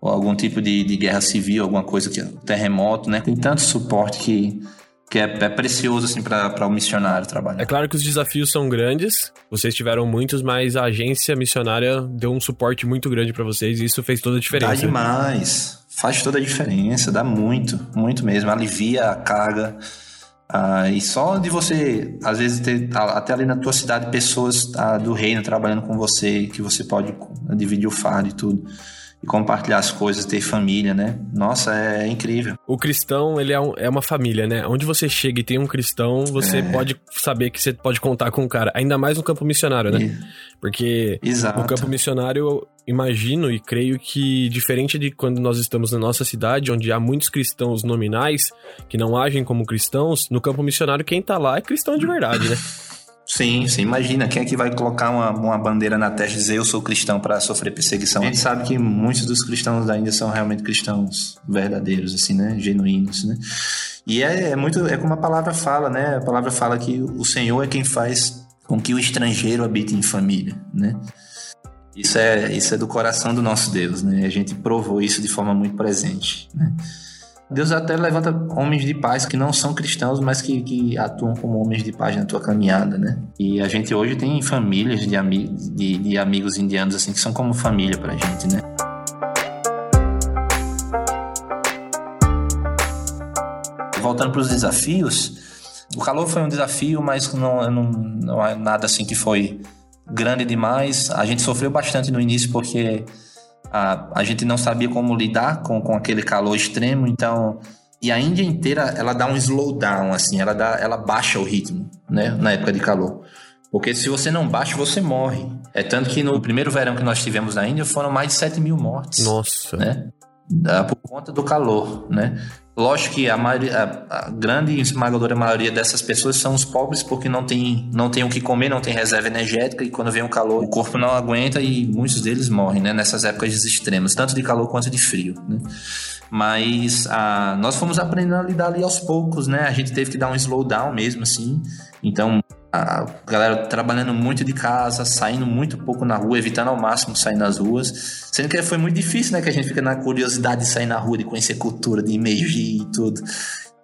ou algum tipo de, de guerra civil, alguma coisa que terremoto, né? Tem tanto suporte que que é, é precioso assim para o missionário trabalhar. É claro que os desafios são grandes, vocês tiveram muitos, mas a agência missionária deu um suporte muito grande para vocês e isso fez toda a diferença. Dá demais, faz toda a diferença, dá muito, muito mesmo, alivia a carga. Ah, e só de você, às vezes, ter até ali na tua cidade pessoas ah, do reino trabalhando com você, que você pode dividir o fardo e tudo e compartilhar as coisas, ter família, né? Nossa, é, incrível. O cristão, ele é, um, é, uma família, né? Onde você chega e tem um cristão, você é. pode saber que você pode contar com o cara. Ainda mais no campo missionário, né? E... Porque Exato. no campo missionário, eu imagino e creio que, diferente de quando nós estamos na nossa cidade, onde há muitos cristãos nominais que não agem como cristãos, no campo missionário, quem tá lá é cristão de verdade, né? Sim, sim. Imagina, quem é que vai colocar uma, uma bandeira na testa e dizer eu sou cristão para sofrer perseguição? A gente sabe que muitos dos cristãos da Índia são realmente cristãos verdadeiros, assim, né? Genuínos, né? E é, é muito, é como a palavra fala, né? A palavra fala que o Senhor é quem faz com que o estrangeiro habite em família, né? Isso é, isso é do coração do nosso Deus, né? A gente provou isso de forma muito presente, né? Deus até levanta homens de paz que não são cristãos, mas que, que atuam como homens de paz na tua caminhada, né? E a gente hoje tem famílias de, ami de, de amigos indianos assim que são como família pra gente, né? Voltando para os desafios, o calor foi um desafio, mas não, não, não é nada assim que foi grande demais. A gente sofreu bastante no início porque a, a gente não sabia como lidar com, com aquele calor extremo, então. E a Índia inteira, ela dá um slowdown, assim, ela, dá, ela baixa o ritmo, né, na época de calor. Porque se você não baixa, você morre. É tanto que no primeiro verão que nós tivemos na Índia foram mais de 7 mil mortes. Nossa. Né? Por conta do calor, né? Lógico que a, maioria, a, grande e esmagadora maioria dessas pessoas são os pobres porque não tem, não tem o que comer, não tem reserva energética e quando vem o calor o corpo não aguenta e muitos deles morrem, né? Nessas épocas extremas, tanto de calor quanto de frio, né? Mas a, nós fomos aprendendo a lidar ali aos poucos, né? A gente teve que dar um slowdown mesmo, assim. Então, a galera trabalhando muito de casa, saindo muito pouco na rua, evitando ao máximo sair nas ruas. Sendo que foi muito difícil, né? Que a gente fica na curiosidade de sair na rua, de conhecer cultura, de emergir e tudo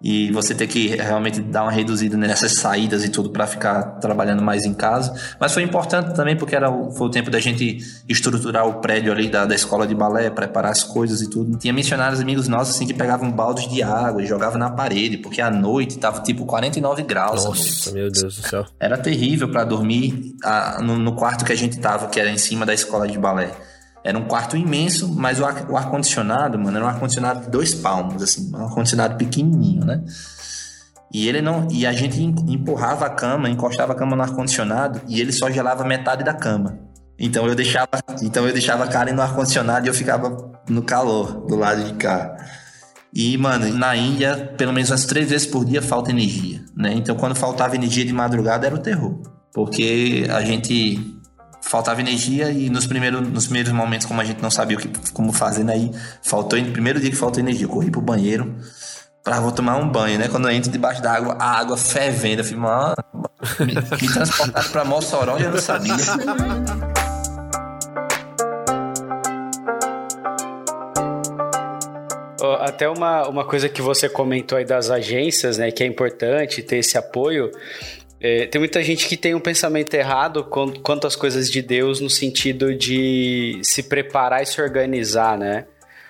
e você ter que realmente dar uma reduzida nessas saídas e tudo para ficar trabalhando mais em casa. Mas foi importante também porque era o, foi o tempo da gente estruturar o prédio ali da, da escola de balé, preparar as coisas e tudo. Tinha missionários amigos nossos assim que pegavam baldes de água e jogavam na parede, porque à noite tava tipo 49 graus. Nossa, meu Deus do céu. Era terrível para dormir a, no, no quarto que a gente tava, que era em cima da escola de balé. Era um quarto imenso, mas o ar-condicionado, mano, era um ar-condicionado de dois palmos, assim, um ar-condicionado pequenininho, né? E ele não. E a gente empurrava a cama, encostava a cama no ar-condicionado e ele só gelava metade da cama. Então eu deixava, então eu deixava a Karen no ar-condicionado e eu ficava no calor do lado de cá. E, mano, na Índia, pelo menos umas três vezes por dia falta energia, né? Então quando faltava energia de madrugada era o terror. Porque a gente faltava energia e nos primeiros, nos primeiros momentos, como a gente não sabia o que, como fazer, né? aí faltou, no primeiro dia que faltou energia, eu corri pro banheiro pra vou tomar um banho, né? Quando eu entro debaixo da água, a água fervendo, eu falei, mano, me, me transportaram pra Mossoró e eu não sabia. Até uma, uma coisa que você comentou aí das agências, né, que é importante ter esse apoio. É, tem muita gente que tem um pensamento errado quanto às coisas de Deus no sentido de se preparar e se organizar, né?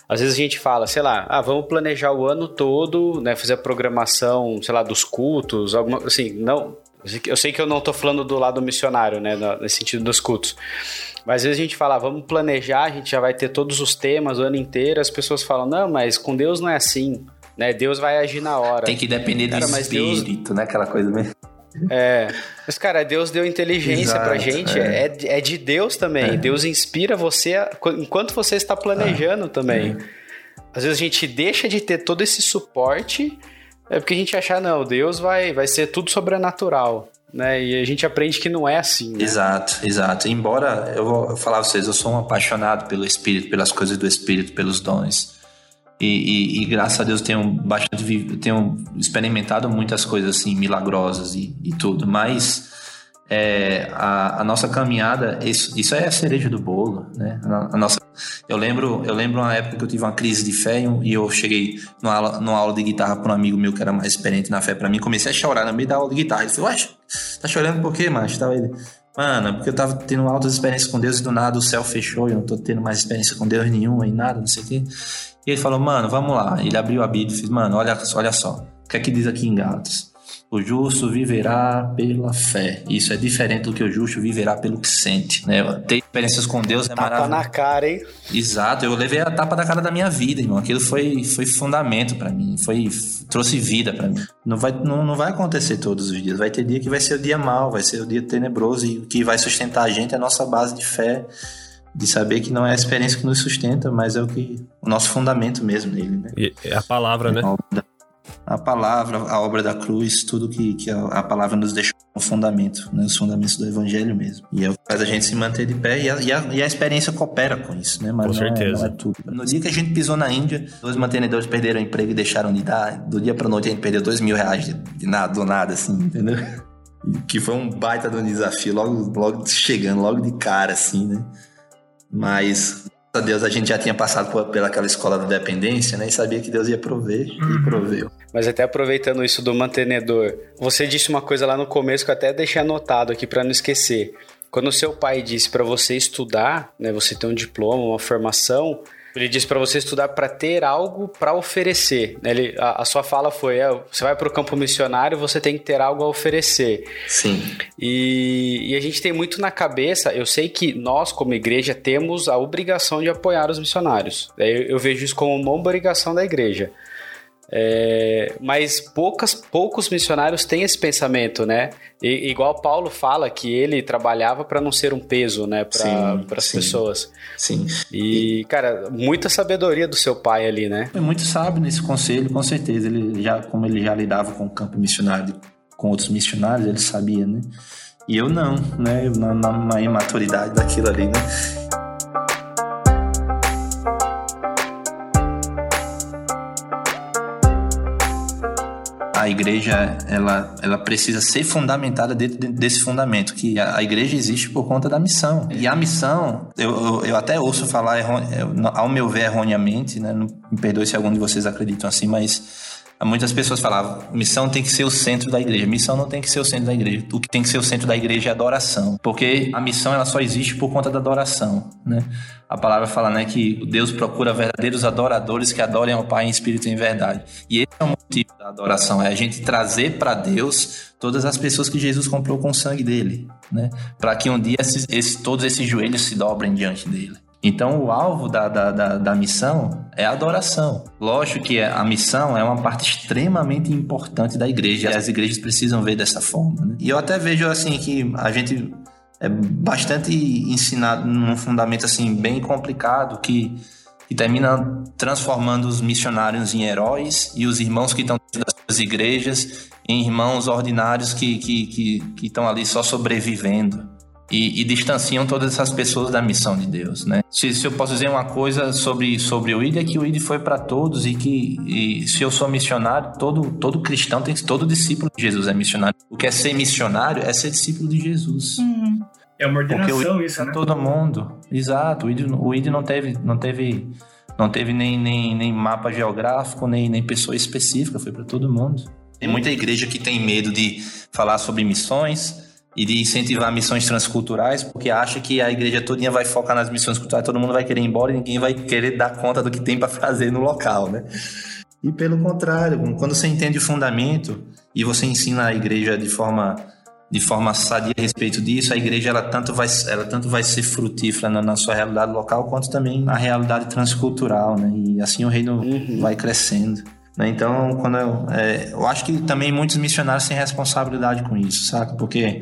Às vezes a gente fala, sei lá, ah, vamos planejar o ano todo, né, fazer a programação, sei lá, dos cultos, alguma assim, não, eu sei que eu não estou falando do lado missionário, né, nesse sentido dos cultos. Mas às vezes a gente fala, vamos planejar, a gente já vai ter todos os temas o ano inteiro, as pessoas falam, não, mas com Deus não é assim, né? Deus vai agir na hora. Tem que depender Cara, do espírito, Deus... né? Aquela coisa mesmo. É. Mas, cara, Deus deu inteligência Exato, pra gente. É. é. É, de Deus também. É. Deus inspira você a, enquanto você está planejando também. É. Às vezes a gente deixa de ter todo esse suporte. É porque a gente achar, não, Deus vai, vai ser tudo sobrenatural. Né? E a gente aprende que não é assim. Né? Exato, exato. Embora eu vou falar pra vocês, eu sou um apaixonado pelo Espírito, pelas coisas do Espírito, pelos dons. E, e, e, graças a Deus tenho bastante tenho experimentado muitas coisas assim milagrosas e, e tudo. Mas é, a, a, nossa caminhada isso, isso é a cereja do bolo né? A, nossa eu lembro eu lembro uma época que eu tive uma crise de fé e eu cheguei numa aula, numa aula de guitarra para um amigo meu que era mais experiente na fé para mim. Comecei a chorar no meio da aula de guitarra. Ele falou tá chorando por quê macho? Tava ele Mano, porque eu tava tendo altas experiências com Deus e do nada o céu fechou e eu não tô tendo mais experiência com Deus nenhuma e nada, não sei o quê. E ele falou, mano, vamos lá. Ele abriu a Bíblia e fez, mano, olha, olha só. O que é que diz aqui em Gálatas? O justo viverá pela fé. Isso é diferente do que o justo viverá pelo que sente. Né? Ter experiências com Deus é Tapa maravilhoso. na cara, hein? Exato, eu levei a tapa da cara da minha vida, irmão. Aquilo foi, foi fundamento pra mim, foi trouxe vida pra mim. Não vai, não, não vai acontecer todos os dias. Vai ter dia que vai ser o dia mau, vai ser o dia tenebroso e o que vai sustentar a gente é a nossa base de fé, de saber que não é a experiência que nos sustenta, mas é o que o nosso fundamento mesmo nele, né? E é a palavra, né? A palavra, a obra da cruz, tudo que, que a, a palavra nos deixou no fundamento, né? os fundamentos do evangelho mesmo. E é o que faz a gente se manter de pé e a, e a, e a experiência coopera com isso, né? Mas Com não é- certeza. não é tudo. No dia que a gente pisou na Índia, dois mantenedores perderam o emprego e deixaram de dar. Do dia pra noite a gente perdeu dois mil reais de, de nada, do nada, assim, entendeu? Que foi um baita de um desafio, logo, logo chegando, logo de cara, assim, né? Mas, graças a Deus, a gente já tinha passado por, pelaquela escola da dependência, né? E sabia que Deus ia prover e proveu. Mas até aproveitando isso do mantenedor, você disse uma coisa lá no começo que eu até deixei anotado aqui para não esquecer. Quando o seu pai disse para você estudar, né, você ter um diploma, uma formação, ele disse para você estudar para ter algo para oferecer. né? Ele, a, a sua fala foi: é, você vai para o campo missionário, você tem que ter algo a oferecer. Sim. E, e a gente tem muito na cabeça, eu sei que nós, como igreja, temos a obrigação de apoiar os missionários. Eu, eu vejo isso como uma obrigação da igreja. É, mas poucas, poucos missionários têm esse pensamento, né? E, igual Paulo fala que ele trabalhava para não ser um peso, né, para as pessoas. Sim. E, cara, muita sabedoria do seu pai ali, né? Foi muito sábio nesse conselho, com certeza. Ele já, como ele já lidava com o campo missionário, com outros missionários, ele sabia, né? E eu não, né? Eu, na, na, na imaturidade daquilo ali, né? A igreja, ela, ela precisa ser fundamentada dentro de- desse fundamento, que a, a igreja existe por conta da missão. E a missão, eu, eu, eu até ouço falar, ao meu ver, erroneamente, né? Me perdoe se algum de vocês acreditam assim, mas muitas pessoas falavam, missão tem que ser o centro da igreja. Missão não tem que ser o centro da igreja. O que tem que ser o centro da igreja é adoração. Porque a missão, ela só existe por conta da adoração, né? A palavra fala, né, que Deus procura verdadeiros adoradores que adorem ao Pai em espírito e em verdade. E esse é o motivo da adoração, é a gente trazer para Deus todas as pessoas que Jesus comprou com o sangue dele, né? Para que um dia esses, esses- todos esses joelhos se dobrem diante dele. Então, o alvo da, da, da, da missão é a adoração. Lógico que a missão é uma parte extremamente importante da igreja. E as igrejas precisam ver dessa forma. Né? E eu até vejo assim que a gente é bastante ensinado num fundamento assim bem complicado que, que termina transformando os missionários em heróis e os irmãos que estão dentro das suas igrejas em irmãos ordinários que que que que estão ali só sobrevivendo. E, e distanciam todas essas pessoas da missão de Deus, né? Se, se eu posso dizer uma coisa sobre, sobre o ID, é que o ID foi para todos e que e se eu sou missionário, todo, todo cristão tem que todo discípulo de Jesus é missionário. O que é ser missionário é ser discípulo de Jesus. Uhum. É uma Porque ordenação o ID isso, é né? todo mundo. Exato. O ID, o ID não teve, não teve, não teve nem, nem, nem mapa geográfico, nem, nem pessoa específica, foi para todo mundo. Tem muita igreja que tem medo de falar sobre missões e de incentivar missões transculturais, porque acha que a igreja todinha vai focar nas missões culturais, todo mundo vai querer ir embora e ninguém vai querer dar conta do que tem para fazer no local, né? E pelo contrário, quando você entende o fundamento e você ensina a igreja de forma de forma sadia a respeito disso, a igreja ela tanto vai, ela tanto vai ser frutífera na, na sua realidade local quanto também na realidade transcultural, né? E assim o reino Uhum. vai crescendo. Né? Então, quando eu, é, eu acho que também muitos missionários têm responsabilidade com isso, saca? Porque,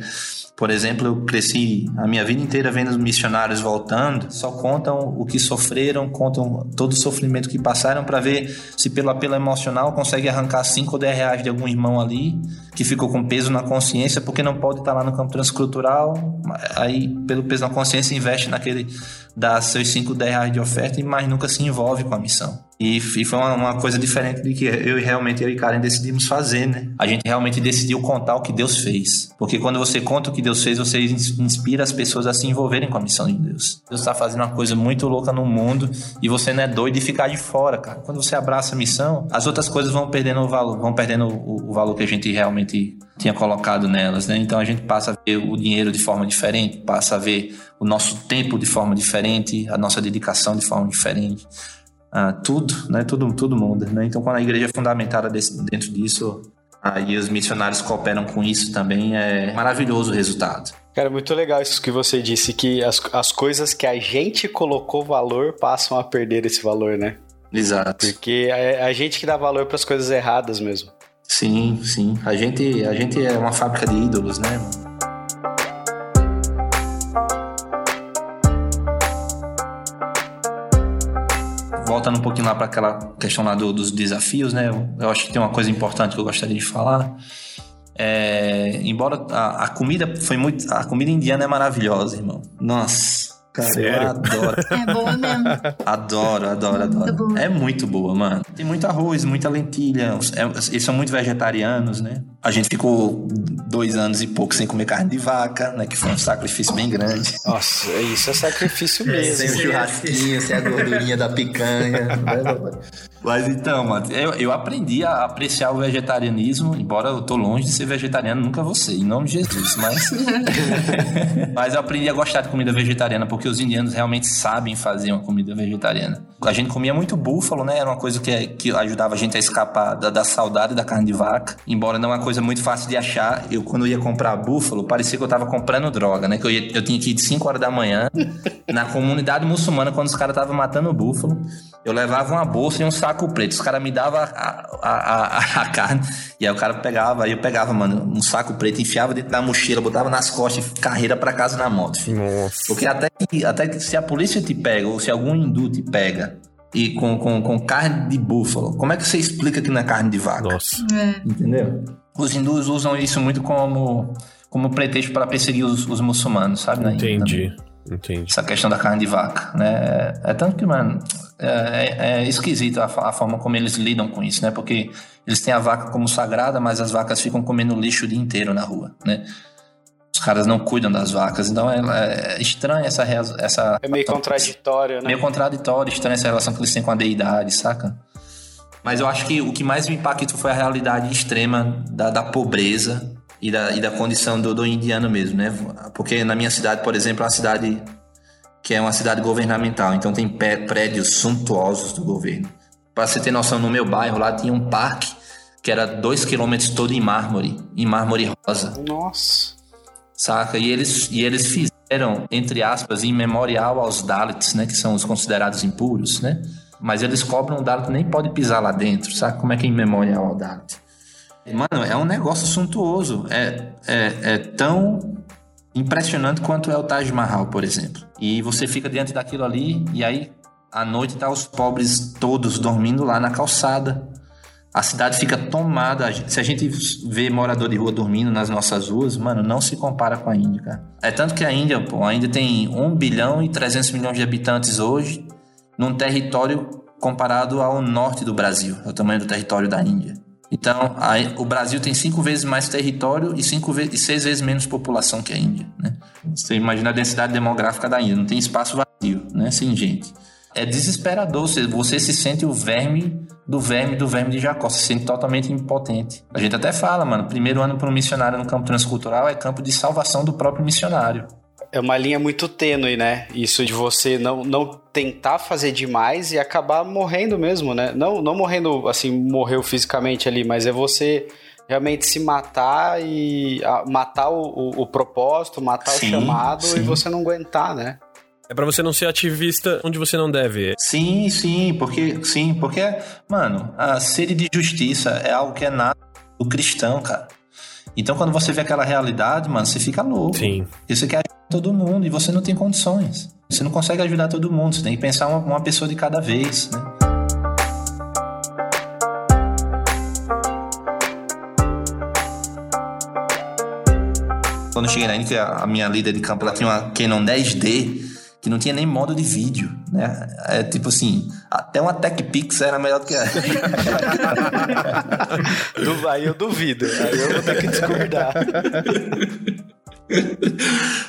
por exemplo, eu cresci a minha vida inteira vendo os missionários voltando, só contam o que sofreram, contam todo o sofrimento que passaram para ver se pelo apelo emocional consegue arrancar 5 ou 10 reais de algum irmão ali que ficou com peso na consciência porque não pode estar lá no campo transcultural, aí pelo peso na consciência investe naquele dá seus 5, 10 reais de oferta e mais nunca se envolve com a missão. E, e foi uma, uma coisa diferente de que eu e realmente eu e Karen decidimos fazer, né? A gente realmente decidiu contar o que Deus fez. Porque quando você conta o que Deus fez, você ins- inspira as pessoas a se envolverem com a missão de Deus. Deus está fazendo uma coisa muito louca no mundo e você não é doido de ficar de fora, cara. Quando você abraça a missão, as outras coisas vão perdendo o valor, vão perdendo o, o valor que a gente realmente tinha colocado nelas, né? Então a gente passa a ver o dinheiro de forma diferente, passa a ver o nosso tempo de forma diferente, a nossa dedicação de forma diferente. Ah, tudo, né? Tudo, tudo muda, né? Então, quando a igreja é fundamentada desse- dentro disso, e os missionários cooperam com isso também, é maravilhoso o resultado. Cara, muito legal isso que você disse, que as, as coisas que a gente colocou valor passam a perder esse valor, né? Exato. Porque é a gente que dá valor para as coisas erradas mesmo. Sim, sim. A gente, a gente é uma fábrica de ídolos, né? Voltando um pouquinho lá para aquela questão lá do, dos desafios, né? Eu acho que tem uma coisa importante que eu gostaria de falar. É, embora a, a comida foi muito. A comida indiana é maravilhosa, irmão. Nossa. Cara, Sério? eu adoro. É boa mesmo. Adoro, adoro, Muito adoro. boa. É muito boa, mano. Tem muito arroz, muita lentilha. É- eles são muito vegetarianos, né? A gente ficou dois anos e pouco sem comer carne de vaca, né? Que foi um sacrifício bem grande. Nossa, isso é sacrifício É, mesmo. Sem o churrasquinho, sem a gordurinha da picanha. Mas então, mano, eu, eu aprendi a apreciar o vegetarianismo, embora eu tô longe de ser vegetariano, nunca vou ser, em nome de Jesus, mas... mas eu aprendi a gostar de comida vegetariana, porque os indianos realmente sabem fazer uma comida vegetariana. A gente comia muito búfalo, né? Era uma coisa que, que ajudava a gente a escapar da, da saudade da carne de vaca, embora não é uma coisa muito fácil de achar. Eu, quando ia comprar búfalo, parecia que eu tava comprando droga, né? Que eu, ia- eu tinha que ir de 5 horas da manhã na comunidade muçulmana, quando os caras estavam matando o búfalo. Eu levava uma bolsa e um saco preto. Os caras me davam a, a, a, a- carne. E aí o cara pegava, aí eu pegava, mano, um saco preto, enfiava dentro da mochila, botava nas costas e carreira pra casa na moto. filho. Nossa. Porque até que, até que se a polícia te pega, ou se algum hindu te pega, e com, com, com carne de búfalo, como é que você explica que não é carne de vaca? Nossa. É. Entendeu? Os hindus usam isso muito como, como pretexto para perseguir os, os muçulmanos, sabe? Índia também Entendi. Entendi. essa questão da carne de vaca, né? É, é tanto que, mano, é, é- é esquisito a, a forma como eles lidam com isso, né? Porque eles têm a vaca como sagrada, mas as vacas ficam comendo lixo o dia inteiro na rua, né? Os caras não cuidam das vacas, então é, é estranho essa, essa É meio contraditório, né? meio contraditório, estranha essa relação que eles têm com a deidade, saca? Mas eu acho que o que mais me impactou foi a realidade extrema da, da pobreza e da, e da condição do, do indiano mesmo, né? Porque na minha cidade, por exemplo, é uma cidade que é uma cidade governamental, então tem prédios suntuosos do governo. Para você ter noção, no meu bairro lá tinha um parque que era dois quilômetros todo em mármore, em mármore rosa Nossa. Saca? E eles, e eles fizeram, entre aspas, em memorial aos Dalits, né? Que são os considerados impuros, né? Mas eles cobram o Dalit nem pode pisar lá dentro, sabe? Como é que é em memorial ao Dalit? Mano, é um negócio suntuoso. É, é, é tão impressionante quanto é o Taj Mahal, por exemplo. E você fica diante daquilo ali e aí à noite tá os pobres todos dormindo lá na calçada. A cidade fica tomada. Se a gente vê morador de rua dormindo nas nossas ruas, mano, não se compara com a Índia, cara. É tanto que a Índia, pô, a Índia tem 1 bilhão e 300 milhões de habitantes hoje, num território comparado ao norte do Brasil, é o tamanho do território da Índia. Então, a- o Brasil tem cinco vezes mais território e, cinco e seis vezes menos população que a Índia, né? Você imagina a densidade demográfica da Índia, não tem espaço vazio, né? Sem gente. É desesperador, você, você se sente o verme do verme do verme de Jacó, se sente totalmente impotente. A gente até fala, mano, primeiro ano para um missionário no campo transcultural é campo de salvação do próprio missionário. É uma linha muito tênue, né? Isso de você não, não tentar fazer demais e acabar morrendo mesmo, né? Não, não morrendo, assim, morreu fisicamente ali, mas é você realmente se matar e ah, matar o, o, o propósito, matar Sim, o chamado sim. e você não aguentar, né? É pra você não ser ativista onde você não deve. Sim, sim, porque sim, porque mano, a sede de justiça é algo que é nato do cristão, cara. Então quando você vê aquela realidade, mano, você fica louco. Sim. Porque você quer ajudar todo mundo e você não tem condições. Você não consegue ajudar todo mundo, você tem que pensar uma, uma pessoa de cada vez, né? Quando eu cheguei na Índia, a minha líder de campo ela tinha uma Canon 10D que não tinha nem modo de vídeo, né? É tipo assim, até uma TechPix era melhor do que a... Aí eu duvido, aí eu vou ter que discordar.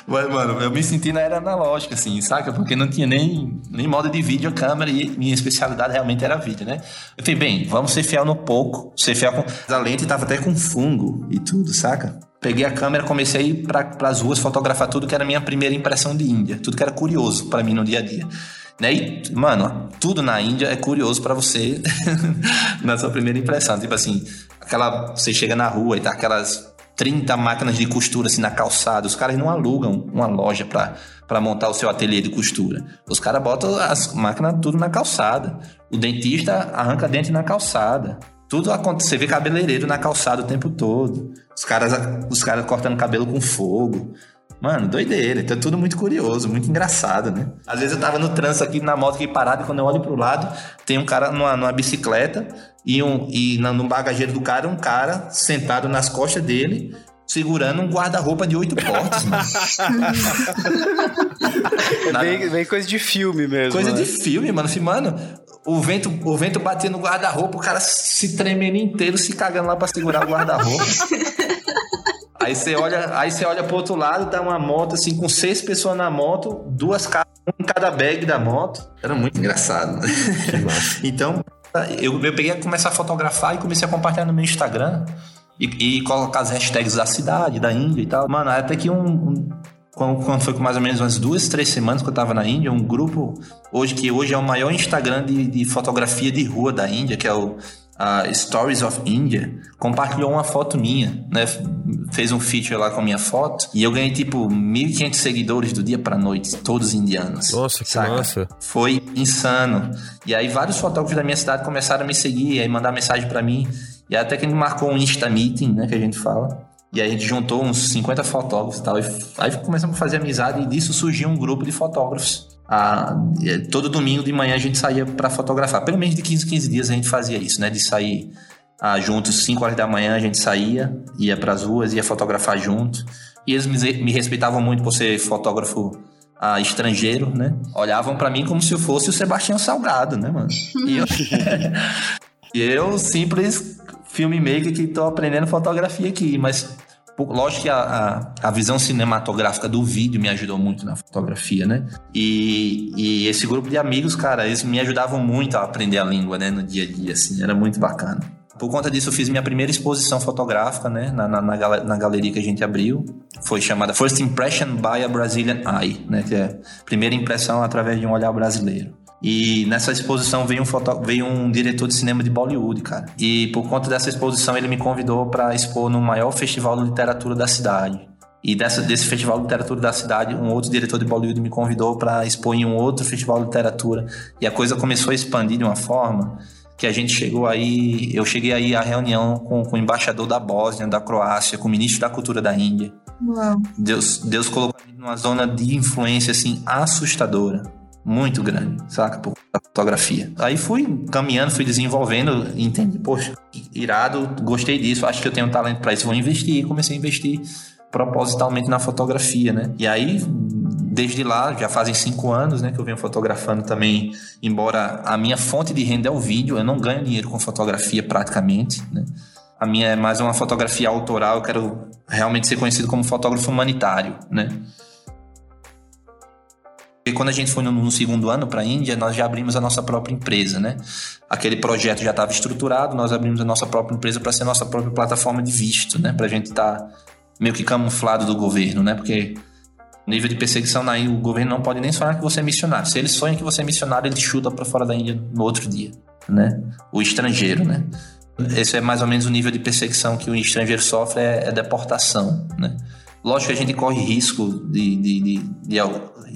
Mas, mano, eu me senti na era analógica, assim, saca? Porque não tinha nem, nem modo de vídeo, câmera, e minha especialidade realmente era vídeo, né? Eu falei, bem, vamos ser fiel no pouco, ser fiel com... A lente tava até com fungo e tudo, saca? Peguei a câmera, comecei a ir pra, pras ruas fotografar tudo que era minha primeira impressão de Índia, tudo que era curioso pra mim no dia a dia. Né? E, mano, tudo na Índia é curioso pra você na sua primeira impressão. Tipo assim, aquela. Você chega na rua e tá aquelas 30 máquinas de costura assim na calçada. Os caras não alugam uma loja para montar o seu ateliê de costura. Os caras botam as máquinas tudo na calçada. O dentista arranca dente na calçada. Tudo acontece. Você vê cabeleireiro na calçada o tempo todo. Os caras, os caras cortando cabelo com fogo. Mano, doideira. Então é tudo muito curioso, muito engraçado, né? Às vezes eu tava no trânsito aqui na moto aqui parado e quando eu olho pro lado, tem um cara numa, numa bicicleta e, um, e no bagageiro do cara, um cara sentado nas costas dele, segurando um guarda-roupa de oito portas, mano. é bem, bem, coisa de filme mesmo. Coisa né? de filme, mano. Assim, mano, o vento, o vento batia no guarda-roupa, o cara se tremendo inteiro, se cagando lá pra segurar o guarda-roupa. Aí você olha, aí você olha pro outro lado, tá uma moto assim com seis pessoas na moto, duas caras em cada bag da moto. Era muito engraçado. então, eu, eu peguei a começar a fotografar e comecei a compartilhar no meu Instagram e, e colocar as hashtags da cidade, da Índia e tal. Mano, até que um, um quando, foi com mais ou menos umas duas, três semanas que eu tava na Índia, um grupo hoje que hoje é o maior Instagram de, de fotografia de rua da Índia, que é o a Stories of India, compartilhou uma foto minha, né? Fez um feature lá com a minha foto e eu ganhei tipo 1.500 seguidores do dia pra noite, todos indianos. Nossa, que saca? massa. Foi insano. E aí vários fotógrafos da minha cidade começaram a me seguir, aí mandar mensagem para mim. E até que a gente marcou um Insta Meeting, né, que a gente fala. E aí a gente juntou uns 50 fotógrafos e tal. E aí começamos a fazer amizade e disso surgiu um grupo de fotógrafos a, todo domingo de manhã a gente saía para fotografar. Pelo menos de 15 15 dias a gente fazia isso, né? De sair a, juntos, 5 horas da manhã a gente saía, ia para as ruas, ia fotografar junto. E eles me, respeitavam muito por ser fotógrafo a, estrangeiro, né? Olhavam para mim como se eu fosse o Sebastião Salgado, né, mano? E eu, e eu simples filmmaker que tô aprendendo fotografia aqui, mas Lógico que a, a, a, visão cinematográfica do vídeo me ajudou muito na fotografia, né? E, e esse grupo de amigos, cara, eles me ajudavam muito a aprender a língua, né? No dia a dia, assim, era muito bacana. Por conta disso, eu fiz minha primeira exposição fotográfica, né? Na, na, na, na galeria que a gente abriu. Foi chamada First Impression by a Brazilian Eye, né? Que é primeira impressão através de um olhar brasileiro. E nessa exposição veio um, foto... veio um diretor de cinema de Bollywood, cara. E por conta dessa exposição, ele me convidou para expor no maior festival de literatura da cidade. E dessa, desse festival de literatura da cidade, um outro diretor de Bollywood me convidou para expor em um outro festival de literatura. E a coisa começou a expandir de uma forma que a gente chegou aí. Eu cheguei aí à reunião com, com o embaixador da Bósnia, da Croácia, com o ministro da Cultura da Índia. Uau. Deus, Deus colocou numa zona de influência assim assustadora muito grande, saca? Por fotografia. Aí fui caminhando, fui desenvolvendo, entendi, poxa, irado, gostei disso, acho que eu tenho talento para isso, vou investir. Comecei a investir propositalmente na fotografia, né? E aí, desde lá, já fazem cinco anos, né, que eu venho fotografando também, embora a minha fonte de renda é o vídeo, eu não ganho dinheiro com fotografia praticamente, né? A minha é mais uma fotografia autoral, eu quero realmente ser conhecido como fotógrafo humanitário, né? E quando a gente foi no, segundo ano para a Índia, nós já abrimos a nossa própria empresa, né? Aquele projeto já estava estruturado, nós abrimos a nossa própria empresa para ser a nossa própria plataforma de visto, né? Para a gente estar tá meio que camuflado do governo, né? Porque nível de perseguição na Índia, o governo não pode nem sonhar que você é missionário. Se ele sonha que você é missionário, ele chuta para fora da Índia no outro dia, né? O estrangeiro, né? Esse é mais ou menos o nível de perseguição que o estrangeiro sofre, é, é deportação, né? Lógico que a gente corre risco de, de, de, de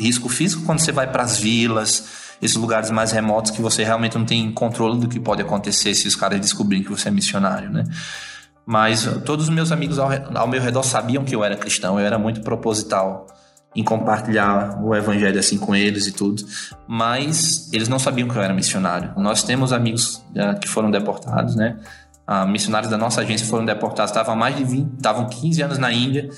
risco físico quando você vai para as vilas, esses lugares mais remotos que você realmente não tem controle do que pode acontecer se os caras descobrirem que você é missionário, né? Mas todos os meus amigos ao, ao meu redor sabiam que eu era cristão, eu era muito proposital em compartilhar o evangelho assim com eles e tudo, mas eles não sabiam que eu era missionário. Nós temos amigos uh, que foram deportados, né? Uh, missionários da nossa agência foram deportados, estavam mais de 20, estavam 15 anos na Índia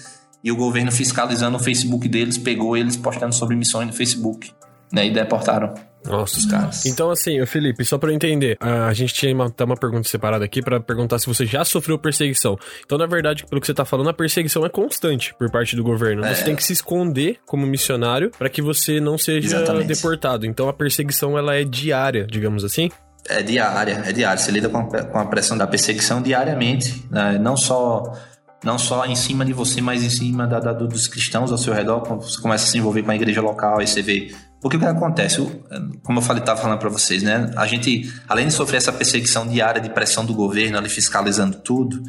e o governo fiscalizando o Facebook deles pegou eles postando sobre missões no Facebook, né? E deportaram. Nossa, os caras. Então, assim, Felipe, só pra eu entender, a gente tinha uma, tá uma pergunta separada aqui para perguntar se você já sofreu perseguição. Então, na verdade, pelo que você tá falando, a perseguição é constante por parte do governo. É. Você tem que se esconder como missionário para que você não seja Exatamente. deportado. Então, a perseguição, ela é diária, digamos assim? É diária, é diária. Você lida com a, com a pressão da perseguição diariamente, né? não só não só em cima de você, mas em cima da, da, dos cristãos ao seu redor. Quando você começa a se envolver com a igreja local, aí você vê Porque o que acontece, como eu falei, estava falando para vocês, né? A gente, além de sofrer essa perseguição diária de pressão do governo, ali fiscalizando tudo,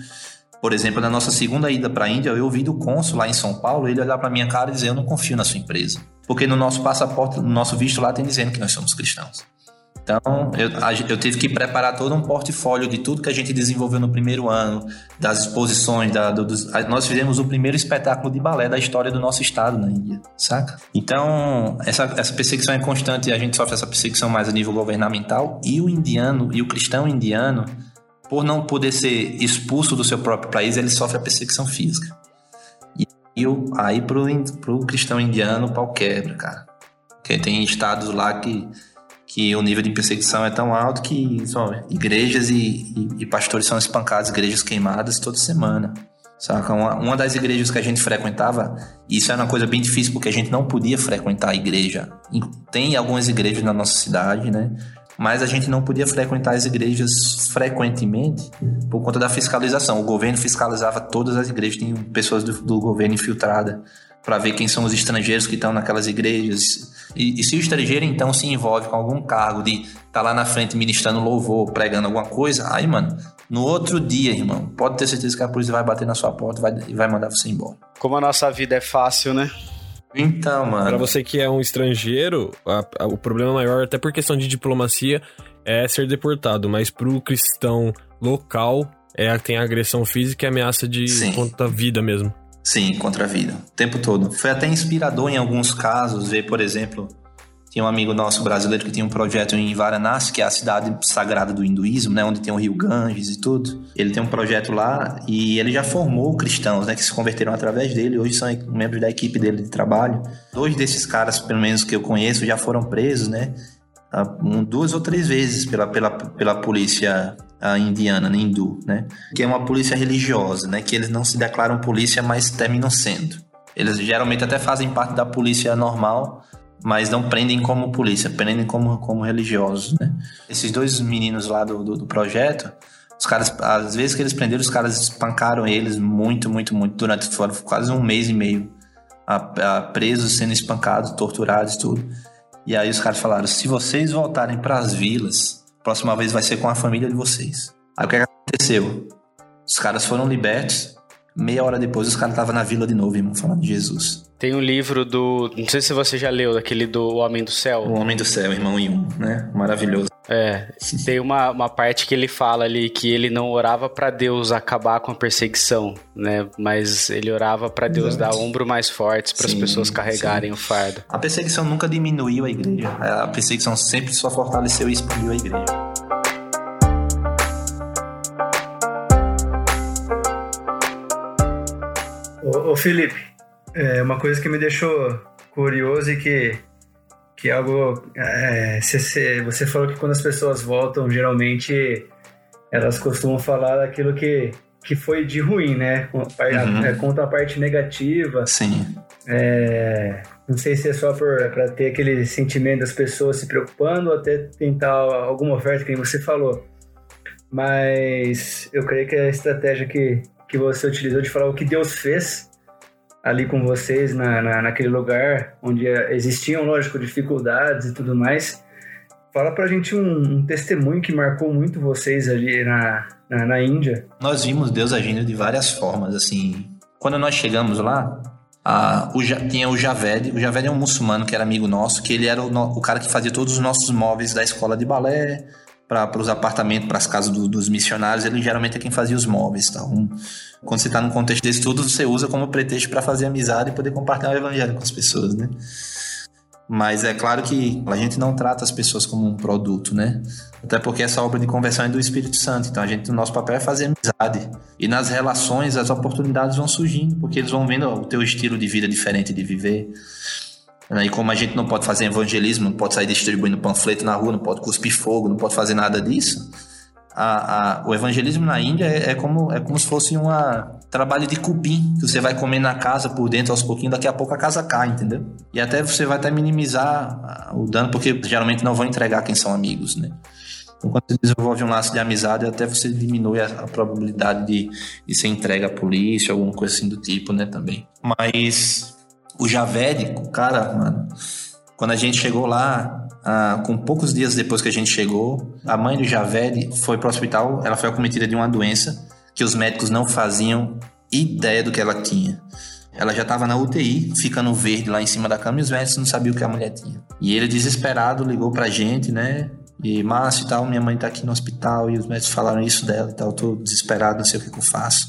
por exemplo, na nossa segunda ida para a Índia, eu ouvi do cônsul lá em São Paulo, ele olhar para minha cara e dizer: Eu não confio na sua empresa. Porque no nosso passaporte, no nosso visto lá, tem dizendo que nós somos cristãos. Então, eu, eu tive que preparar todo um portfólio de tudo que a gente desenvolveu no primeiro ano, das exposições, da, do, dos, nós fizemos o primeiro espetáculo de balé da história do nosso estado na Índia, saca? Então, essa, essa perseguição é constante e a gente sofre essa perseguição mais a nível governamental e o indiano, e o cristão indiano, por não poder ser expulso do seu próprio país, ele sofre a perseguição física. E, e aí pro, pro cristão indiano, o pau quebra, cara. Porque tem estados lá que que o nível de perseguição é tão alto que sabe, igrejas e, e, e, pastores são espancados, igrejas queimadas toda semana. Saca? Uma, uma das igrejas que a gente frequentava, isso era uma coisa bem difícil porque a gente não podia frequentar a igreja. Tem algumas igrejas na nossa cidade, né? Mas a gente não podia frequentar as igrejas frequentemente por conta da fiscalização. O governo fiscalizava todas as igrejas, tinha pessoas do, do governo infiltradas para ver quem são os estrangeiros que estão naquelas igrejas. E, e, se o estrangeiro então se envolve com algum cargo de estar tá lá na frente ministrando louvor, pregando alguma coisa, aí, mano, no outro dia, irmão, pode ter certeza que a polícia vai bater na sua porta e vai, vai mandar você embora. Como a nossa vida é fácil, né? Então, mano. Pra você que é um estrangeiro, a, a, o problema maior, até por questão de diplomacia, é ser deportado. Mas pro cristão local, é, tem agressão física e ameaça de Sim. contra a vida mesmo. Sim, contra a vida. O tempo todo. Foi até inspirador em alguns casos ver, por exemplo, tinha um amigo nosso brasileiro que tinha um projeto em Varanasi, que é a cidade sagrada do hinduísmo, né, onde tem o rio Ganges e tudo. Ele tem um projeto lá e ele já formou cristãos, né, que se converteram através dele, hoje são membros da equipe dele de trabalho. Dois desses caras, pelo menos que eu conheço, já foram presos, né, duas ou três vezes pela, pela, pela polícia a indiana, né, hindu, né? Que é uma polícia religiosa, né? Que eles não se declaram polícia, mas terminam sendo. Eles geralmente até fazem parte da polícia normal, mas não prendem como polícia, prendem como, como religiosos, né? Esses dois meninos lá do, do, do projeto, os caras, às vezes que eles prenderam, os caras espancaram eles muito, muito, muito, durante quase um mês e meio, a, a, presos, sendo espancados, torturados, tudo. E aí os caras falaram: se vocês voltarem para as vilas, Próxima vez vai ser com a família de vocês. Aí o que, aconteceu? Os caras foram libertos. Meia hora depois, os caras estavam na vila de novo, irmão, falando de Jesus. Tem um livro do. Não sei se você já leu, daquele do Homem do Céu. O Homem do Céu, irmão em um, né? Maravilhoso. É, tem uma, uma parte que ele fala ali que ele não orava para Deus acabar com a perseguição, né? Mas ele orava para Deus Exato. dar ombro mais fortes para as pessoas carregarem sim. o fardo. A perseguição nunca diminuiu a igreja. A perseguição sempre só fortaleceu e expandiu a igreja. Ô, ô Felipe, é uma coisa que me deixou curioso e que que é algo. É, você, você falou que quando as pessoas voltam, geralmente elas costumam falar daquilo que, que foi de ruim, né? Uhum. É, conta a parte negativa. Sim. É, não sei se é só para ter aquele sentimento das pessoas se preocupando ou até tentar alguma oferta, que você falou. Mas eu creio que a estratégia que, que você utilizou de falar o que Deus fez ali com vocês na, na, naquele lugar onde existiam, lógico, dificuldades e tudo mais. Fala pra gente um, um testemunho que marcou muito vocês ali na, na, na, Índia. Nós vimos Deus agindo de várias formas, assim. Quando nós chegamos lá, a, o, tinha o Javed. O Javed é um muçulmano que era amigo nosso, que ele era o, o cara que fazia todos os nossos móveis da escola de balé, para os apartamentos, para as casas do, dos missionários, ele geralmente é quem fazia os móveis. Um, quando você está num contexto desse tudo, você usa como pretexto para fazer amizade e poder compartilhar o evangelho com as pessoas, né? Mas é claro que a gente não trata as pessoas como um produto, né? Até porque essa obra de conversão é do Espírito Santo. Então a gente, o nosso papel é fazer amizade. E nas relações as oportunidades vão surgindo, porque eles vão vendo o teu estilo de vida diferente de viver. E como a gente não pode fazer evangelismo, não pode sair distribuindo panfleto na rua, não pode cuspir fogo, não pode fazer nada disso, a, a, o evangelismo na Índia é, é, como, é como se fosse um trabalho de cupim, que você vai comer na casa por dentro aos pouquinhos, daqui a pouco a casa cai, entendeu? E até você vai até minimizar o dano, porque geralmente não vão entregar quem são amigos, né? Então, quando você desenvolve um laço de amizade, até você diminui a, a probabilidade de, de ser entregue à polícia, alguma coisa assim do tipo, né, também. Mas o Javed, o cara, mano Quando a gente chegou lá, ah, com poucos dias depois que a gente chegou, a mãe do Javed foi para o hospital. Ela foi acometida de uma doença que os médicos não faziam ideia do que ela tinha. Ela já estava na UTI, ficando verde lá em cima da cama e os médicos não sabiam o que a mulher tinha. E ele, desesperado, ligou pra gente, né? E Márcio e tal, minha mãe tá aqui no hospital e os médicos falaram isso dela e tal, tô desesperado, não sei o que, que eu faço.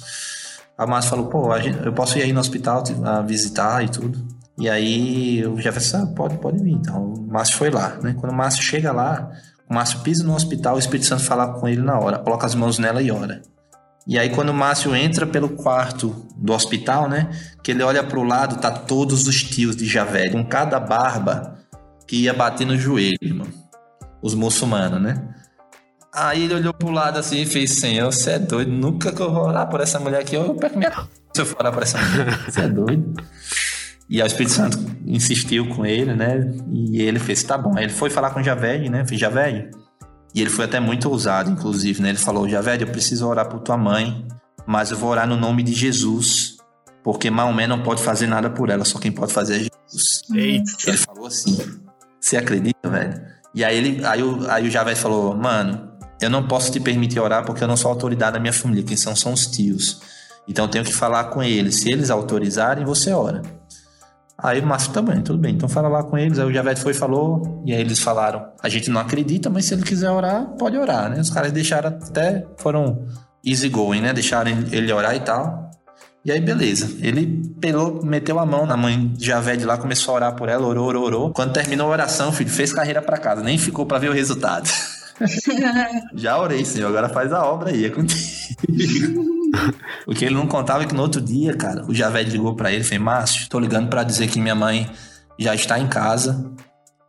A Márcio falou, pô, gente, eu posso ir aí no hospital a visitar e tudo. E aí eu já ah, pode, pode vir. Então o Márcio foi lá, né? Quando o Márcio chega lá, o Márcio pisa no hospital, o Espírito Santo fala com ele na hora, coloca as mãos nela e ora. E aí quando o Márcio entra pelo quarto do hospital, né? Que ele olha pro lado, tá todos os tios de Javé, com cada barba que ia bater no joelho, irmão. Os muçulmanos, né? Aí ele olhou pro lado assim e fez: Senhor, você é doido, nunca que eu vou orar por essa mulher aqui. Eu perco minha se eu for orar por essa mulher. Você é doido. E aí o Espírito Santo insistiu com ele, né? E ele fez: Tá bom. Aí ele foi falar com Javé, né? Fez Javé. E ele foi até muito ousado, inclusive, né? Ele falou: Javé, eu preciso orar por tua mãe, mas eu vou orar no nome de Jesus. Porque Maomé não pode fazer nada por ela, só quem pode fazer é Jesus. Eita. Ele falou assim. Você acredita, velho? E aí ele, aí o, aí o Javé falou, mano, eu não posso te permitir orar porque eu não sou autoridade da minha família, quem são são os tios. Então eu tenho que falar com eles. Se eles autorizarem, você ora. Aí o Márcio também, tudo bem. Então fala lá com eles. Aí o Javete foi e falou. E aí eles falaram: a gente não acredita, mas se ele quiser orar, pode orar, né? Os caras deixaram até. Foram easy going, né? Deixaram ele orar e tal. E aí, beleza. Ele pelou, meteu a mão na mãe de Javed lá, começou a orar por ela, orou, orou, orou. Quando terminou a oração, filho, fez carreira para casa, nem ficou para ver o resultado. Já orei, senhor, agora faz a obra aí, é contigo. o que ele não contava é que no outro dia, cara, o Javed ligou para ele e fez: Márcio, tô ligando para dizer que minha mãe já está em casa.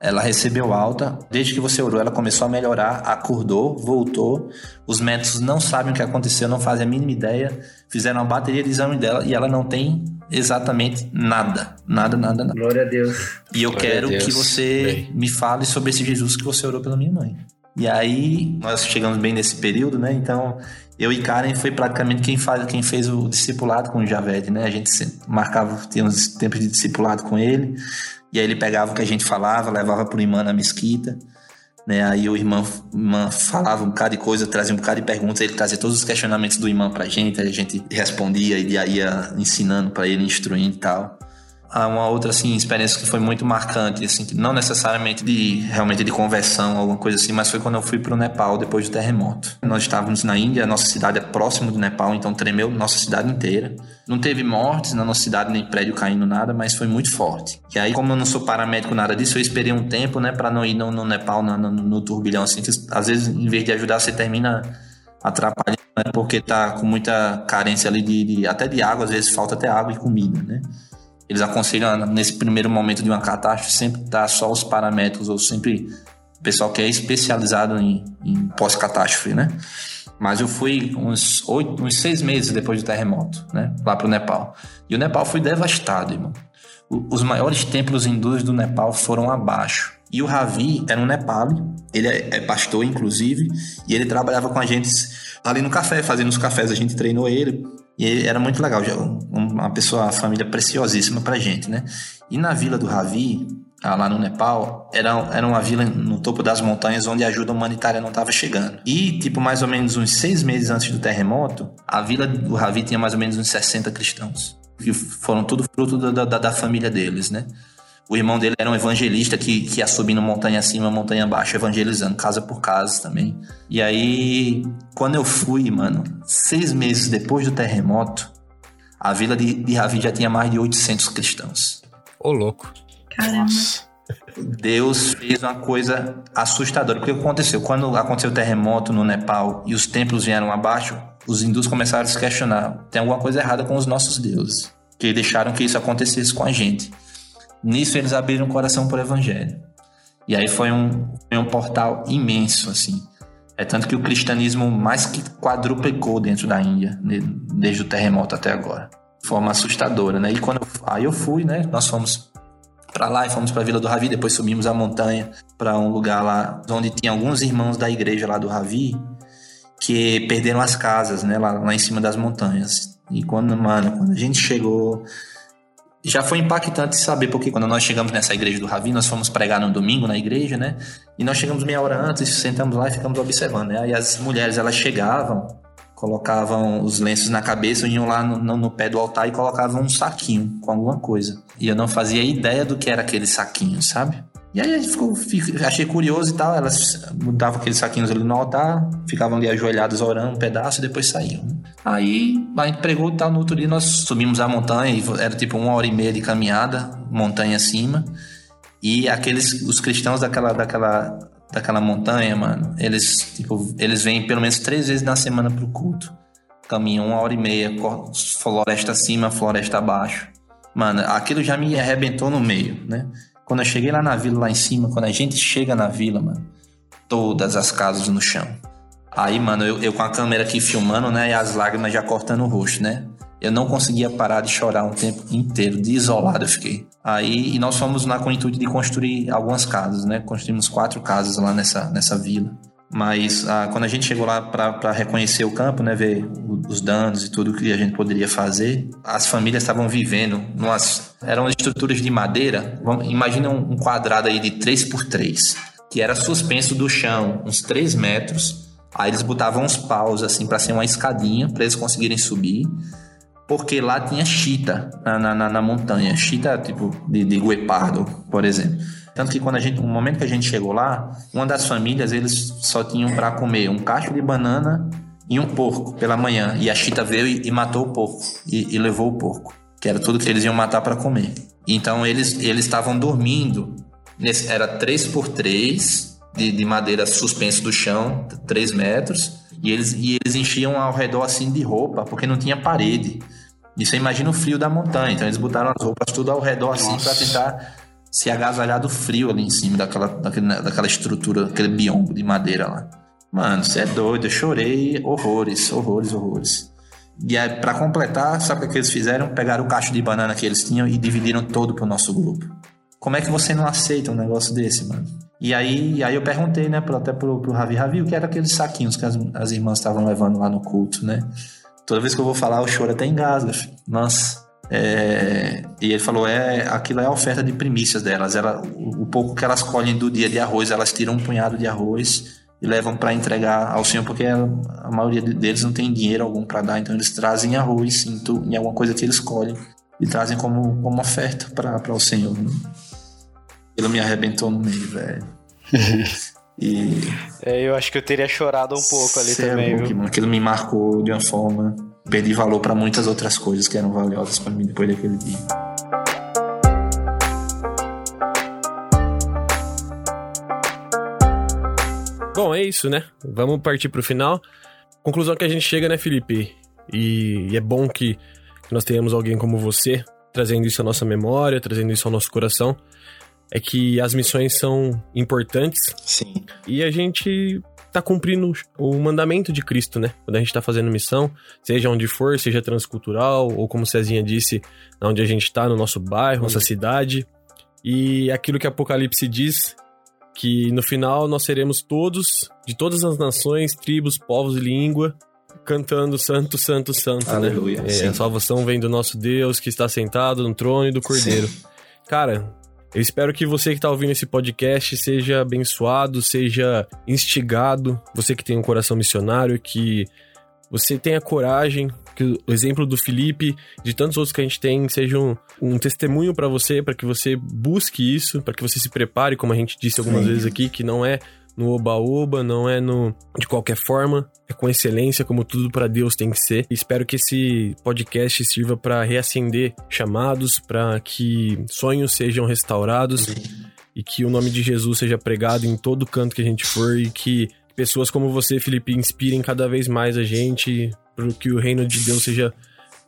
Ela recebeu alta. Desde que você orou, ela começou a melhorar, acordou, voltou. Os médicos não sabem o que aconteceu, não fazem a mínima ideia. Fizeram uma bateria de exame dela e ela não tem exatamente nada. Nada, nada, nada. Glória a Deus. E eu Glória quero a que você Bem. me fale sobre esse Jesus que você orou pela minha mãe. E aí, nós chegamos bem nesse período, né? Então, eu e Karen foi praticamente quem, faz, quem fez o discipulado com o Javed, né? A gente marcava, tinha uns tempos de discipulado com ele. E aí ele pegava o que a gente falava, levava pro imã na mesquita. Né? Aí o irmão, irmã falava um bocado de coisa, trazia um bocado de perguntas, ele trazia todos os questionamentos do imã pra gente, a gente respondia e ia ensinando pra ele, instruindo e tal. Uma outra assim experiência que foi muito marcante, assim, que não necessariamente de realmente de conversão, alguma coisa assim, mas foi quando eu fui pro Nepal depois do terremoto. Nós estávamos na Índia, nossa cidade é próximo do Nepal, então tremeu nossa cidade inteira. Não teve mortes na nossa cidade, nem prédio caindo, nada, mas foi muito forte. E aí, como eu não sou paramédico, nada disso, eu esperei um tempo, né, para não ir no, no Nepal, na- no, no turbilhão, assim, que às vezes, em vez de ajudar, você termina atrapalhando, né, porque tá com muita carência ali de, de- até de água, às vezes falta até água e comida, né. Eles aconselham, nesse primeiro momento de uma catástrofe, sempre dar só os paramédicos, ou sempre o pessoal que é especializado em, em pós-catástrofe, né? Mas eu fui uns oito, uns seis meses depois do terremoto, né? Lá pro Nepal. E o Nepal foi devastado, irmão. O- Os maiores templos hindus do Nepal foram abaixo. E o Ravi era um Nepali, ele é é pastor, inclusive, e ele trabalhava com a gente ali no café, fazendo os cafés, a gente treinou ele. E era muito legal, um- uma pessoa, uma família preciosíssima pra gente, né? E na vila do Ravi, lá no Nepal, era, era uma vila no topo das montanhas onde a ajuda humanitária não estava chegando. E, tipo, mais ou menos uns seis meses antes do terremoto, a vila do Ravi tinha mais ou menos uns 60 cristãos. Que foram tudo fruto da, da, da família deles, né? O irmão dele era um evangelista que, que ia subindo montanha acima, montanha abaixo, evangelizando, casa por casa também. E aí, quando eu fui, mano, seis meses depois do terremoto, a vila de, de Ravi já tinha mais de 800 cristãos. Ô, louco. Caramba. Nossa. Deus fez uma coisa assustadora. Porque o que aconteceu? Quando aconteceu o terremoto no Nepal e os templos vieram abaixo, os hindus começaram a se questionar: tem alguma coisa errada com os nossos deuses? Que deixaram que isso acontecesse com a gente. Nisso eles abriram o coração para o evangelho. E aí foi um, foi um portal imenso, assim. É tanto que o cristianismo mais que quadruplicou dentro da Índia, de- desde o terremoto até agora. De forma assustadora, né? E quando eu, aí eu fui, né? Nós fomos para lá e fomos para a Vila do Ravi, depois subimos a montanha para um lugar lá onde tinha alguns irmãos da igreja lá do Ravi que perderam as casas, né, lá, lá em cima das montanhas. E quando, mano, quando a gente chegou, já foi impactante saber, porque quando nós chegamos nessa igreja do Ravi, nós fomos pregar no domingo na igreja, né? E nós chegamos meia hora antes, sentamos lá e ficamos observando, né? Aí as mulheres, elas chegavam, colocavam os lenços na cabeça, iam lá no, no, no, pé do altar e colocavam um saquinho com alguma coisa. E eu não fazia ideia do que era aquele saquinho, sabe? E aí ficou, achei curioso e tal. Elas mudavam aqueles saquinhos ali no altar, ficavam ali ajoelhadas orando um pedaço e depois saíam. Né? Aí a gente pregou e tal. No outro dia nós subimos a montanha, era tipo uma hora e meia de caminhada, montanha acima. E aqueles, os cristãos daquela, daquela, daquela montanha, mano, eles, tipo, eles vêm pelo menos três vezes na semana pro culto. Caminham uma hora e meia, floresta acima, floresta abaixo. Mano, aquilo já me arrebentou no meio, né? Quando eu cheguei lá na vila, lá em cima, quando a gente chega na vila, mano, todas as casas no chão. Aí, mano, eu, eu com a câmera aqui filmando, né, e as lágrimas já cortando o rosto, né? Eu não conseguia parar de chorar um tempo inteiro, de isolado eu fiquei. Aí, e nós fomos lá com intuito de construir algumas casas, né? Construímos quatro casas lá nessa, nessa vila. Mas ah, quando a gente chegou lá para reconhecer o campo, né, ver os danos e tudo que a gente poderia fazer, as famílias estavam vivendo numas eram estruturas de madeira. Imagina um quadrado aí de 3 por 3 que era suspenso do chão uns 3 metros. Aí eles botavam uns paus assim para ser uma escadinha para eles conseguirem subir, porque lá tinha chita na, na, na montanha, chita tipo de, de guepardo, por exemplo. Tanto que quando a gente, no momento que a gente chegou lá, uma das famílias eles só tinham para comer um cacho de banana e um porco pela manhã. E a chita veio e, e matou o porco e, e, levou o porco, que era tudo que eles iam matar para comer. Então eles eles estavam dormindo. Nesse, era 3 por 3 de, de madeira suspenso do chão, 3 metros, e eles, e eles enchiam ao redor assim de roupa, porque não tinha parede. E você imagina o frio da montanha, então eles botaram as roupas tudo ao redor assim para tentar se agasalhar do frio ali em cima daquela, daquela, daquela estrutura, aquele biombo de madeira lá. Mano, você é doido, eu chorei horrores, horrores, horrores. E aí, pra completar, sabe o que eles fizeram? Pegaram o cacho de banana que eles tinham e dividiram todo pro nosso grupo. Como é que você não aceita um negócio desse, mano? E aí, aí eu perguntei, né, até pro, pro Ravi, Ravi, o que era aqueles saquinhos que as, as irmãs estavam levando lá no culto, né? Toda vez que eu vou falar, o choro até engasga, filho. Nossa. É, e ele falou: é, aquilo é a oferta de primícias delas. Ela, o, o, pouco que elas colhem do dia de arroz, elas tiram um punhado de arroz e levam para entregar ao Senhor, porque a, a, maioria deles não tem dinheiro algum para dar, então eles trazem arroz em, tu, em, alguma coisa que eles colhem e trazem como, como oferta para o Senhor. Né? Aquilo me arrebentou no meio, velho. e. É, eu acho que eu teria chorado um pouco ali é também. É aquilo me marcou de uma forma perdi valor para muitas outras coisas que eram valiosas para mim depois daquele dia. Bom, é isso, né? Vamos partir para o final. Conclusão que a gente chega, né, Felipe? E, e é bom que, que nós tenhamos alguém como você trazendo isso à nossa memória, trazendo isso ao nosso coração. É que as missões são importantes. Sim. E a gente tá cumprindo o mandamento de Cristo, né? Quando a gente tá fazendo missão, seja onde for, seja transcultural, ou como Cezinha disse, onde a gente tá, no nosso bairro, nossa cidade. E aquilo que Apocalipse diz, que no final nós seremos todos, de todas as nações, tribos, povos e língua, cantando Santo, Santo, Santo, né? Aleluia, né? É, a salvação vem do nosso Deus que está sentado no trono e do Cordeiro. Sim. Cara, eu espero que você que está ouvindo esse podcast seja abençoado, seja instigado. Você que tem um coração missionário, que você tenha coragem, que o exemplo do Felipe, de tantos outros que a gente tem, seja um, um testemunho para você, para que você busque isso, para que você se prepare, como a gente disse algumas Sim. vezes aqui, que não é no oba-oba, não é no de qualquer forma, é com excelência, como tudo para Deus tem que ser. Espero que esse podcast sirva para reacender chamados, para que sonhos sejam restaurados e que o nome de Jesus seja pregado em todo canto que a gente for e que pessoas como você, Felipe, inspirem cada vez mais a gente para que o reino de Deus seja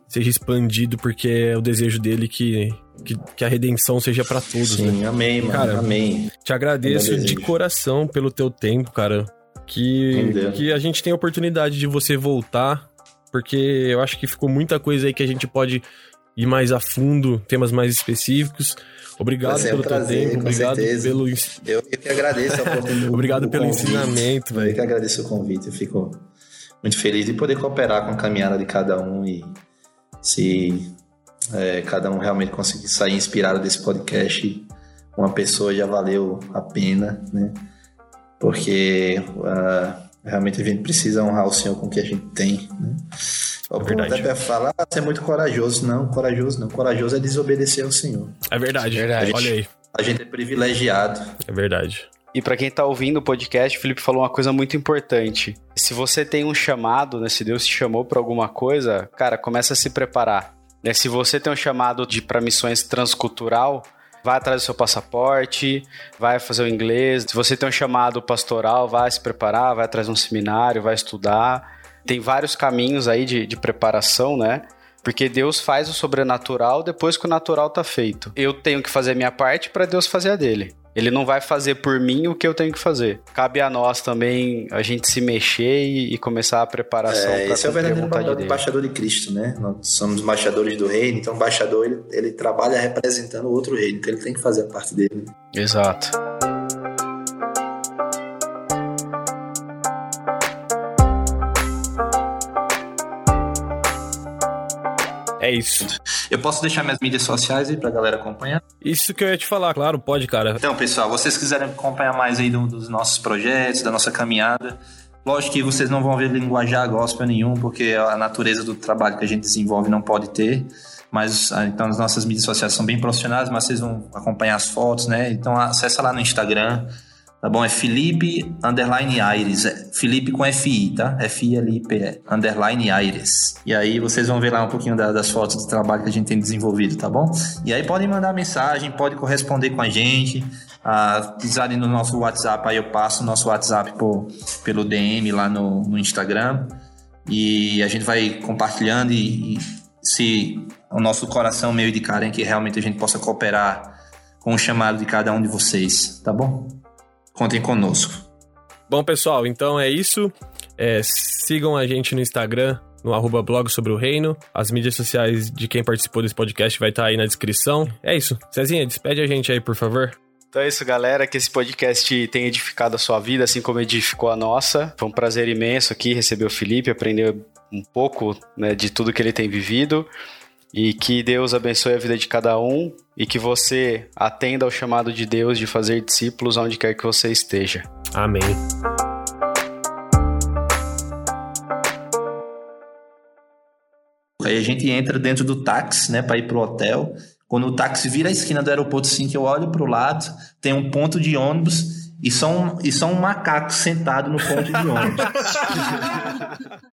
seja expandido, porque é o desejo dele que, que, que a redenção seja para todos. Sim, né? amém, mano, cara, amém. Te agradeço de coração pelo teu tempo, cara. Que, que a gente tem a oportunidade de você voltar, porque eu acho que ficou muita coisa aí que a gente pode ir mais a fundo, temas mais específicos. Obrigado pelo prazer, teu tempo, obrigado certeza. pelo. Eu, eu que agradeço a oportunidade. obrigado pelo convite. ensinamento, velho. Eu que agradeço o convite, eu fico muito feliz de poder cooperar com a caminhada de cada um e se é, cada um realmente conseguir sair inspirado desse podcast, uma pessoa já valeu a pena, né? Porque uh, realmente a gente precisa honrar o Senhor com o que a gente tem, né? É verdade. Até falar, ah, você é muito corajoso. Não, corajoso não. Corajoso é desobedecer ao Senhor. É verdade, é verdade. Gente, Olha aí. A gente é privilegiado. É verdade. E para quem tá ouvindo o podcast, o Felipe falou uma coisa muito importante. Se você tem um chamado, né, se Deus te chamou para alguma coisa, cara, começa a se preparar. Né? Se você tem um chamado de para missões transcultural, vai atrás do seu passaporte, vai fazer o inglês. Se você tem um chamado pastoral, vai se preparar, vai atrás de um seminário, vai estudar. Tem vários caminhos aí de, de preparação, né? Porque Deus faz o sobrenatural depois que o natural tá feito. Eu tenho que fazer a minha parte para Deus fazer a dele. Ele não vai fazer por mim o que eu tenho que fazer. Cabe a nós também a gente se mexer e, e começar a preparação. É, esse é o verdadeiro papel do embaixador de Cristo, né? Nós somos embaixadores do reino, então o embaixador ele, ele trabalha representando o outro reino, então ele tem que fazer a parte dele. Exato. É isso. Eu posso deixar minhas mídias sociais aí pra galera acompanhar? Isso que eu ia te falar, claro, pode, cara. Então, pessoal, vocês quiserem acompanhar mais aí do, dos nossos projetos, da nossa caminhada, lógico que vocês não vão ver linguajar gospel nenhum, porque a natureza do trabalho que a gente desenvolve não pode ter. Mas ah, então as nossas mídias sociais são bem profissionais, mas vocês vão acompanhar as fotos, né? Então acessa lá no Instagram, tá bom? É Felipe underline Aires, é Felipe com FI, tá? F-I-L-I-P-E, underline Aires. E aí vocês vão ver lá um pouquinho da, das fotos do trabalho que a gente tem desenvolvido, tá bom? E aí podem mandar mensagem, pode corresponder com a gente, ah, no nosso WhatsApp, aí eu passo o nosso WhatsApp pelo DM lá no, no Instagram e a gente vai compartilhando e, e se o nosso coração meio de cara em que realmente a gente possa cooperar com o chamado de cada um de vocês, tá bom? Contem conosco. Bom, pessoal, então é isso. É, sigam a gente no Instagram, no arroba blog sobre o reino. As mídias sociais de quem participou desse podcast vai estar aí na descrição. É isso. Cezinha, despede a gente aí, por favor. Então é isso, galera. Que esse podcast tenha edificado a sua vida, assim como edificou a nossa. Foi um prazer imenso aqui receber o Felipe, aprender um pouco né, de tudo que ele tem vivido. E que Deus abençoe a vida de cada um e que você atenda ao chamado de Deus de fazer discípulos onde quer que você esteja. Amém. Aí a gente entra dentro do táxi, né, para ir pro hotel. Quando o táxi vira a esquina do aeroporto, assim, que eu olho pro lado, tem um ponto de ônibus e só um, e só um macaco sentado no ponto de ônibus.